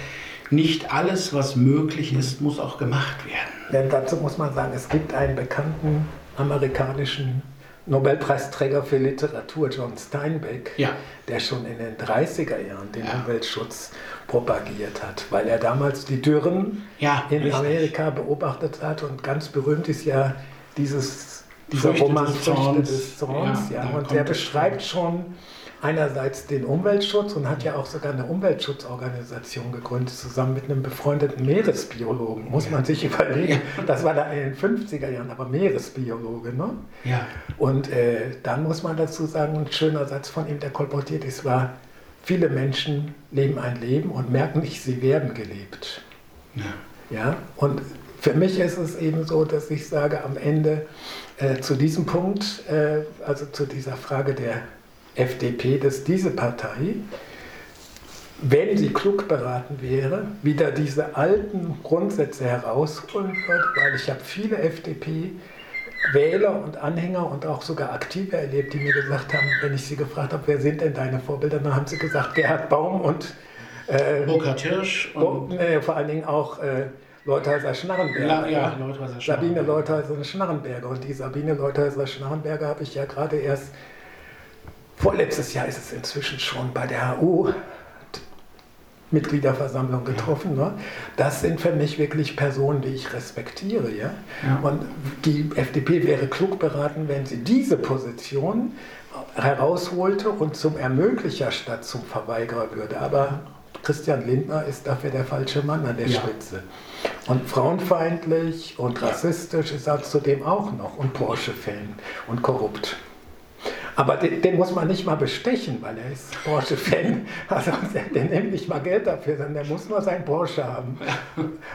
nicht alles, was möglich ist, muss auch gemacht werden. Denn dazu muss man sagen, es gibt einen bekannten amerikanischen Nobelpreisträger für Literatur, John Steinbeck, ja. der schon in den 30er Jahren den ja. Umweltschutz propagiert hat, weil er damals die Dürren ja, in. Amerika beobachtet hat und ganz berühmt ist ja dieses, dieser Früchte Roman des Früchte des Zorns. Ja, ja. Und der beschreibt schon einerseits den Umweltschutz und hat ja auch sogar eine Umweltschutzorganisation gegründet, zusammen mit einem befreundeten Meeresbiologen. Muss ja. man sich überlegen. Das war da in den 50er Jahren, aber Meeresbiologe. Ne? Ja. Und äh, dann muss man dazu sagen, ein schöner Satz von ihm, der kolportiert ist, war, viele Menschen leben ein Leben und merken nicht, sie werden gelebt. Ja. ja? Und für mich ist es eben so, dass ich sage, am Ende äh, zu diesem Punkt, äh, also zu dieser Frage der FDP, dass diese Partei, wenn sie klug beraten wäre, wieder diese alten Grundsätze herausholen würde, weil ich habe viele FDP Wähler und Anhänger und auch sogar Aktive erlebt, die mir gesagt haben, wenn ich sie gefragt habe, wer sind denn deine Vorbilder, dann haben sie gesagt, Gerhard Baum und äh, Burkhard Hirsch und, und äh, vor allen Dingen auch äh, Leuthäuser Schnarrenberger. La, ja, Leuthäuser Sabine Leuthäuser Schnarrenberger. Und die Sabine Leuthäuser Schnarrenberger habe ich ja gerade erst, vorletztes Jahr ist es inzwischen schon bei der HU Mitgliederversammlung getroffen. Ne? Das sind für mich wirklich Personen, die ich respektiere. Ja? ja? Und die FDP wäre klug beraten, wenn sie diese Position herausholte und zum Ermöglicher statt zum Verweigerer würde. Aber Christian Lindner ist dafür der falsche Mann an der ja. Spitze. Und frauenfeindlich und rassistisch ist er zudem auch noch und Porsche-Fan und korrupt. Aber den, den, muss man nicht mal bestechen, weil er ist Porsche-Fan. Also der, nimmt nicht mal Geld dafür, sondern der muss nur sein Porsche haben.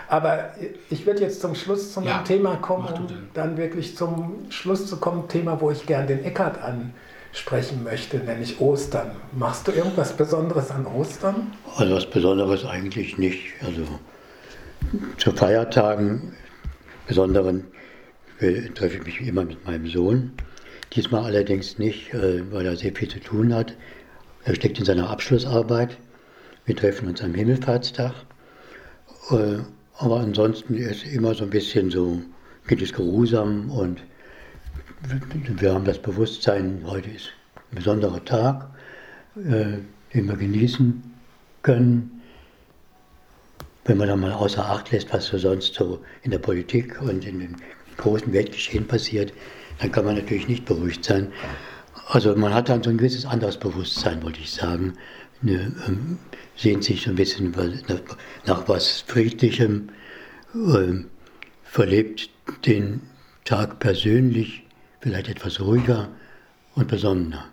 Aber ich würde jetzt zum Schluss zum ja, Thema kommen, um dann wirklich zum Schluss zu kommen, Thema, wo ich gern den Eckart ansprechen möchte, nämlich Ostern. Machst du irgendwas Besonderes an Ostern? Also was Besonderes eigentlich nicht. Also zu Feiertagen, besonderen, äh, treffe ich mich immer mit meinem Sohn. Diesmal allerdings nicht, äh, weil er sehr viel zu tun hat. Er steckt in seiner Abschlussarbeit. Wir treffen uns am Himmelfahrtstag. Äh, Aber ansonsten ist immer so ein bisschen so, geht es geruhsam und wir haben das Bewusstsein, heute ist ein besonderer Tag, den wir genießen können. Wenn man dann mal außer Acht lässt, was so sonst so in der Politik und in dem großen Weltgeschehen passiert, dann kann man natürlich nicht beruhigt sein. Also man hat dann so ein gewisses anderes Bewusstsein, wollte ich sagen. Eine, ähm, sehnt sich so ein bisschen nach, nach was Friedlichem, äh, verlebt den Tag persönlich vielleicht etwas ruhiger und besonnener.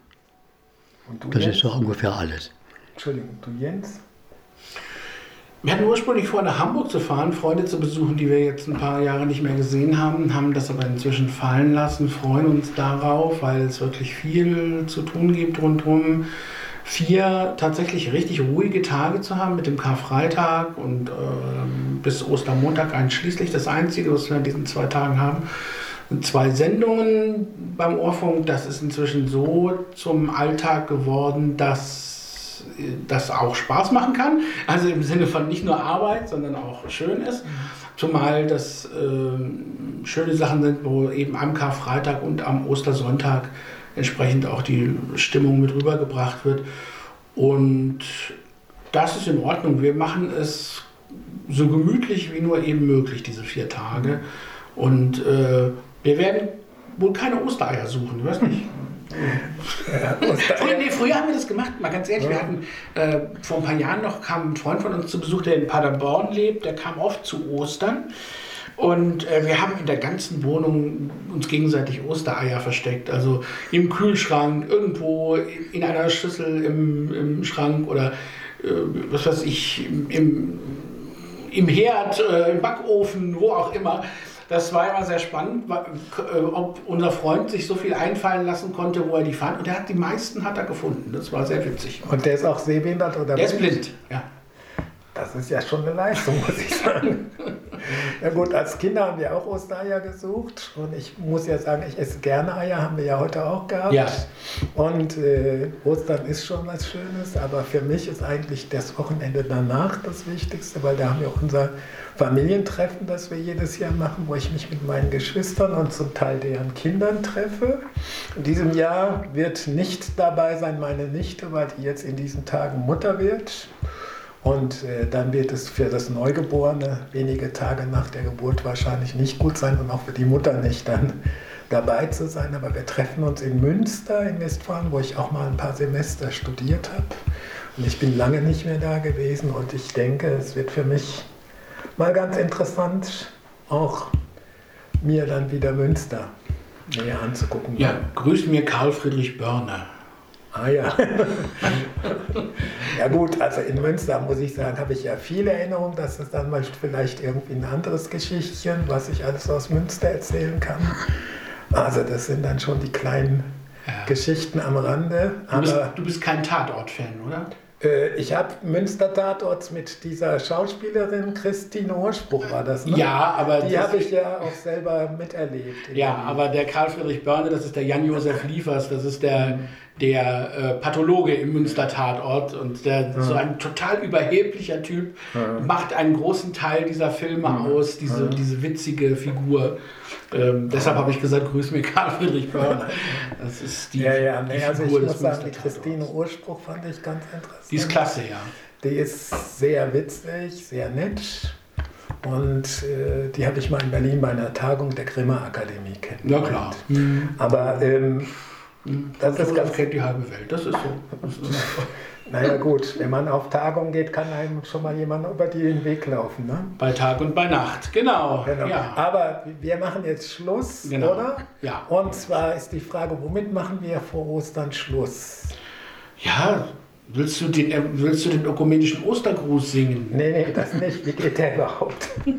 Und das Jens? ist so ungefähr alles. Entschuldigung, du Jens? Wir hatten ursprünglich vor, nach Hamburg zu fahren, Freunde zu besuchen, die wir jetzt ein paar Jahre nicht mehr gesehen haben, haben das aber inzwischen fallen lassen, freuen uns darauf, weil es wirklich viel zu tun gibt rundherum. Vier tatsächlich richtig ruhige Tage zu haben mit dem Karfreitag und äh, bis Ostermontag einschließlich. Das Einzige, was wir an diesen zwei Tagen haben, zwei Sendungen beim Ohrfunk. Das ist inzwischen so zum Alltag geworden, dass das auch Spaß machen kann. Also im Sinne von nicht nur Arbeit, sondern auch schön ist. Zumal das äh, schöne Sachen sind, wo eben am Karfreitag und am Ostersonntag entsprechend auch die Stimmung mit rübergebracht wird. Und das ist in Ordnung. Wir machen es so gemütlich wie nur eben möglich, diese vier Tage. Und äh, wir werden wohl keine Ostereier suchen, ich weiß nicht. Früher, nee, früher haben wir das gemacht, mal ganz ehrlich. Ja. Wir hatten äh, vor ein paar Jahren noch kam ein Freund von uns zu Besuch, der in Paderborn lebt, der kam oft zu Ostern. Und äh, wir haben in der ganzen Wohnung uns gegenseitig Ostereier versteckt. Also im Kühlschrank, irgendwo in einer Schüssel im, im Schrank oder äh, was weiß ich, im, im Herd, äh, im Backofen, wo auch immer. Das war immer sehr spannend, äh, ob unser Freund sich so viel einfallen lassen konnte, wo er die fand. Und er hat die meisten hat er gefunden. Das war sehr witzig. Und der ist auch sehbehindert oder? Der ist blind, ja. Das ist ja schon eine Leistung, muss ich sagen. ja gut, als Kinder haben wir auch Ostereier gesucht und ich muss ja sagen, ich esse gerne Eier, haben wir ja heute auch gehabt. Ja. Und äh, Ostern ist schon was Schönes, aber für mich ist eigentlich das Wochenende danach das Wichtigste, weil da haben wir auch unser Familientreffen, das wir jedes Jahr machen, wo ich mich mit meinen Geschwistern und zum Teil deren Kindern treffe. In diesem Jahr wird nicht dabei sein meine Nichte, weil die jetzt in diesen Tagen Mutter wird. Und äh, dann wird es für das Neugeborene wenige Tage nach der Geburt wahrscheinlich nicht gut sein und auch für die Mutter nicht dann dabei zu sein. Aber wir treffen uns in Münster in Westfalen, wo ich auch mal ein paar Semester studiert habe. Und ich bin lange nicht mehr da gewesen und ich denke, es wird für mich mal ganz interessant, auch mir dann wieder Münster näher anzugucken. Ja, grüß mir Karl Friedrich Börner. Ah ja. ja gut, also in Münster muss ich sagen, habe ich ja viele Erinnerungen. Das ist dann mal vielleicht irgendwie ein anderes Geschichtchen, was ich alles aus Münster erzählen kann. Also das sind dann schon die kleinen ja. Geschichten am Rande. Du bist, du bist kein Tatort-Fan, oder? Äh, ich habe Münster Tatorts mit dieser Schauspielerin Christine Urspruch war das, ne? Ja, aber die habe ich ja auch selber miterlebt. Ja, aber der Karl Friedrich Börne, das ist der Jan-Josef Liefers, das ist der, der äh, Pathologe im Münster Tatort und der ja. so ein total überheblicher Typ ja. macht einen großen Teil dieser Filme ja. aus, diese, diese witzige Figur. Ähm, deshalb habe ich gesagt, grüß mir Karl Friedrich Börner. Das ist die, ja, ja, nee, die also Figur ich muss sagen, die Christine Urspruch fand ich ganz interessant. Die ist klasse, ja. Die ist sehr witzig, sehr nett. Und äh, die habe ich mal in Berlin bei einer Tagung der Grimme Akademie kennengelernt. Ja, klar. Mhm. Aber ähm, mhm. das ist ganz kennt die halbe Welt. Das ist so. Das ist so. Naja gut, wenn man auf Tagung geht, kann einem schon mal jemand über den Weg laufen. Ne? Bei Tag und bei Nacht, genau. genau. Ja. Aber wir machen jetzt Schluss, genau. oder? Ja. Und zwar ist die Frage, womit machen wir vor Ostern Schluss? Ja, willst du den, willst du den ökumenischen Ostergruß singen? Nee, nee, das nicht. Wie geht der überhaupt?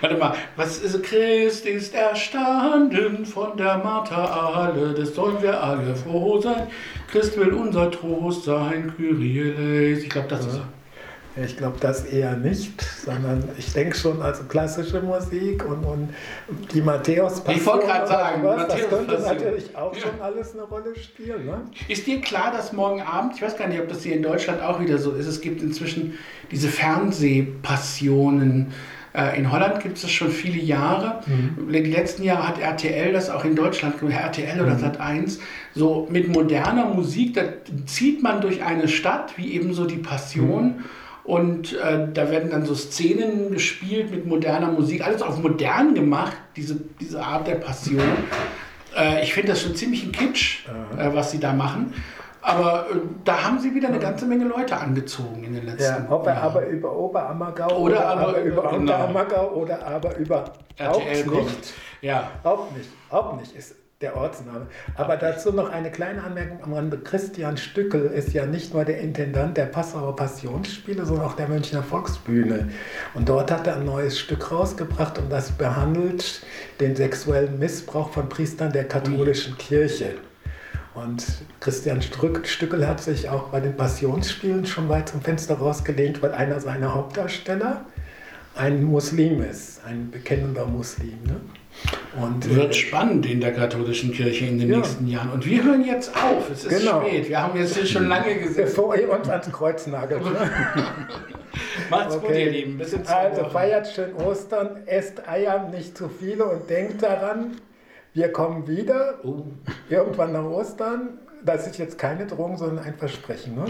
Warte mal, was ist Christ ist erstanden von der Martha alle, das sollen wir alle froh sein. Christ will unser Trost sein, Kyrie eleis. Ich glaube, das ja. ist er. Ich glaube das eher nicht, sondern ich denke schon, also klassische Musik und, und die matthäus Ich wollte gerade sagen, was, das könnte natürlich auch ja. schon alles eine Rolle spielen. Ne? Ist dir klar, dass morgen Abend, ich weiß gar nicht, ob das hier in Deutschland auch wieder so ist, es gibt inzwischen diese Fernsehpassionen, in Holland gibt es das schon viele Jahre. Mhm. Die letzten Jahre hat RTL das auch in Deutschland, RTL oder mhm. Sat1, so mit moderner Musik, da zieht man durch eine Stadt, wie eben so die Passion. Mhm. Und äh, da werden dann so Szenen gespielt mit moderner Musik, alles auf modern gemacht, diese, diese Art der Passion. Äh, ich finde das schon ziemlich ein Kitsch, äh, was sie da machen. Aber äh, da haben sie wieder eine ganze Menge Leute angezogen in den letzten ja, ob er Jahren. aber über Oberammergau oder, oder aber, aber über genau. Unterammergau oder aber über RTL nicht. Ja. Auch nicht. Auch nicht ist der Ortsname. Aber dazu noch eine kleine Anmerkung am Rande. Christian Stückel ist ja nicht nur der Intendant der Passauer Passionsspiele, sondern auch der Münchner Volksbühne. Und dort hat er ein neues Stück rausgebracht und das behandelt den sexuellen Missbrauch von Priestern der katholischen Kirche. Und Christian Stückel hat sich auch bei den Passionsspielen schon weit zum Fenster rausgelehnt, weil einer seiner Hauptdarsteller ein Muslim ist, ein bekennender Muslim. Ne? Und, Wird äh, spannend in der katholischen Kirche in den ja. nächsten Jahren. Und wir hören jetzt auf. Es ist genau. spät. Wir haben jetzt hier schon lange gesehen. Bevor ihr uns ans Kreuz nagelt. Macht's okay. gut, ihr Lieben. Bis in Also Wochen. feiert schön Ostern, esst Eier nicht zu viele und denkt daran, wir kommen wieder, oh. irgendwann nach Ostern. Das ist jetzt keine Drohung, sondern ein Versprechen. Ne?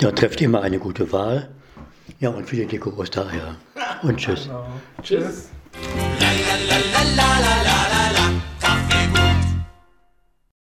Ja, trefft immer eine gute Wahl. Ja, und viele dicke Ostereier. Und tschüss. Genau. Tschüss. La,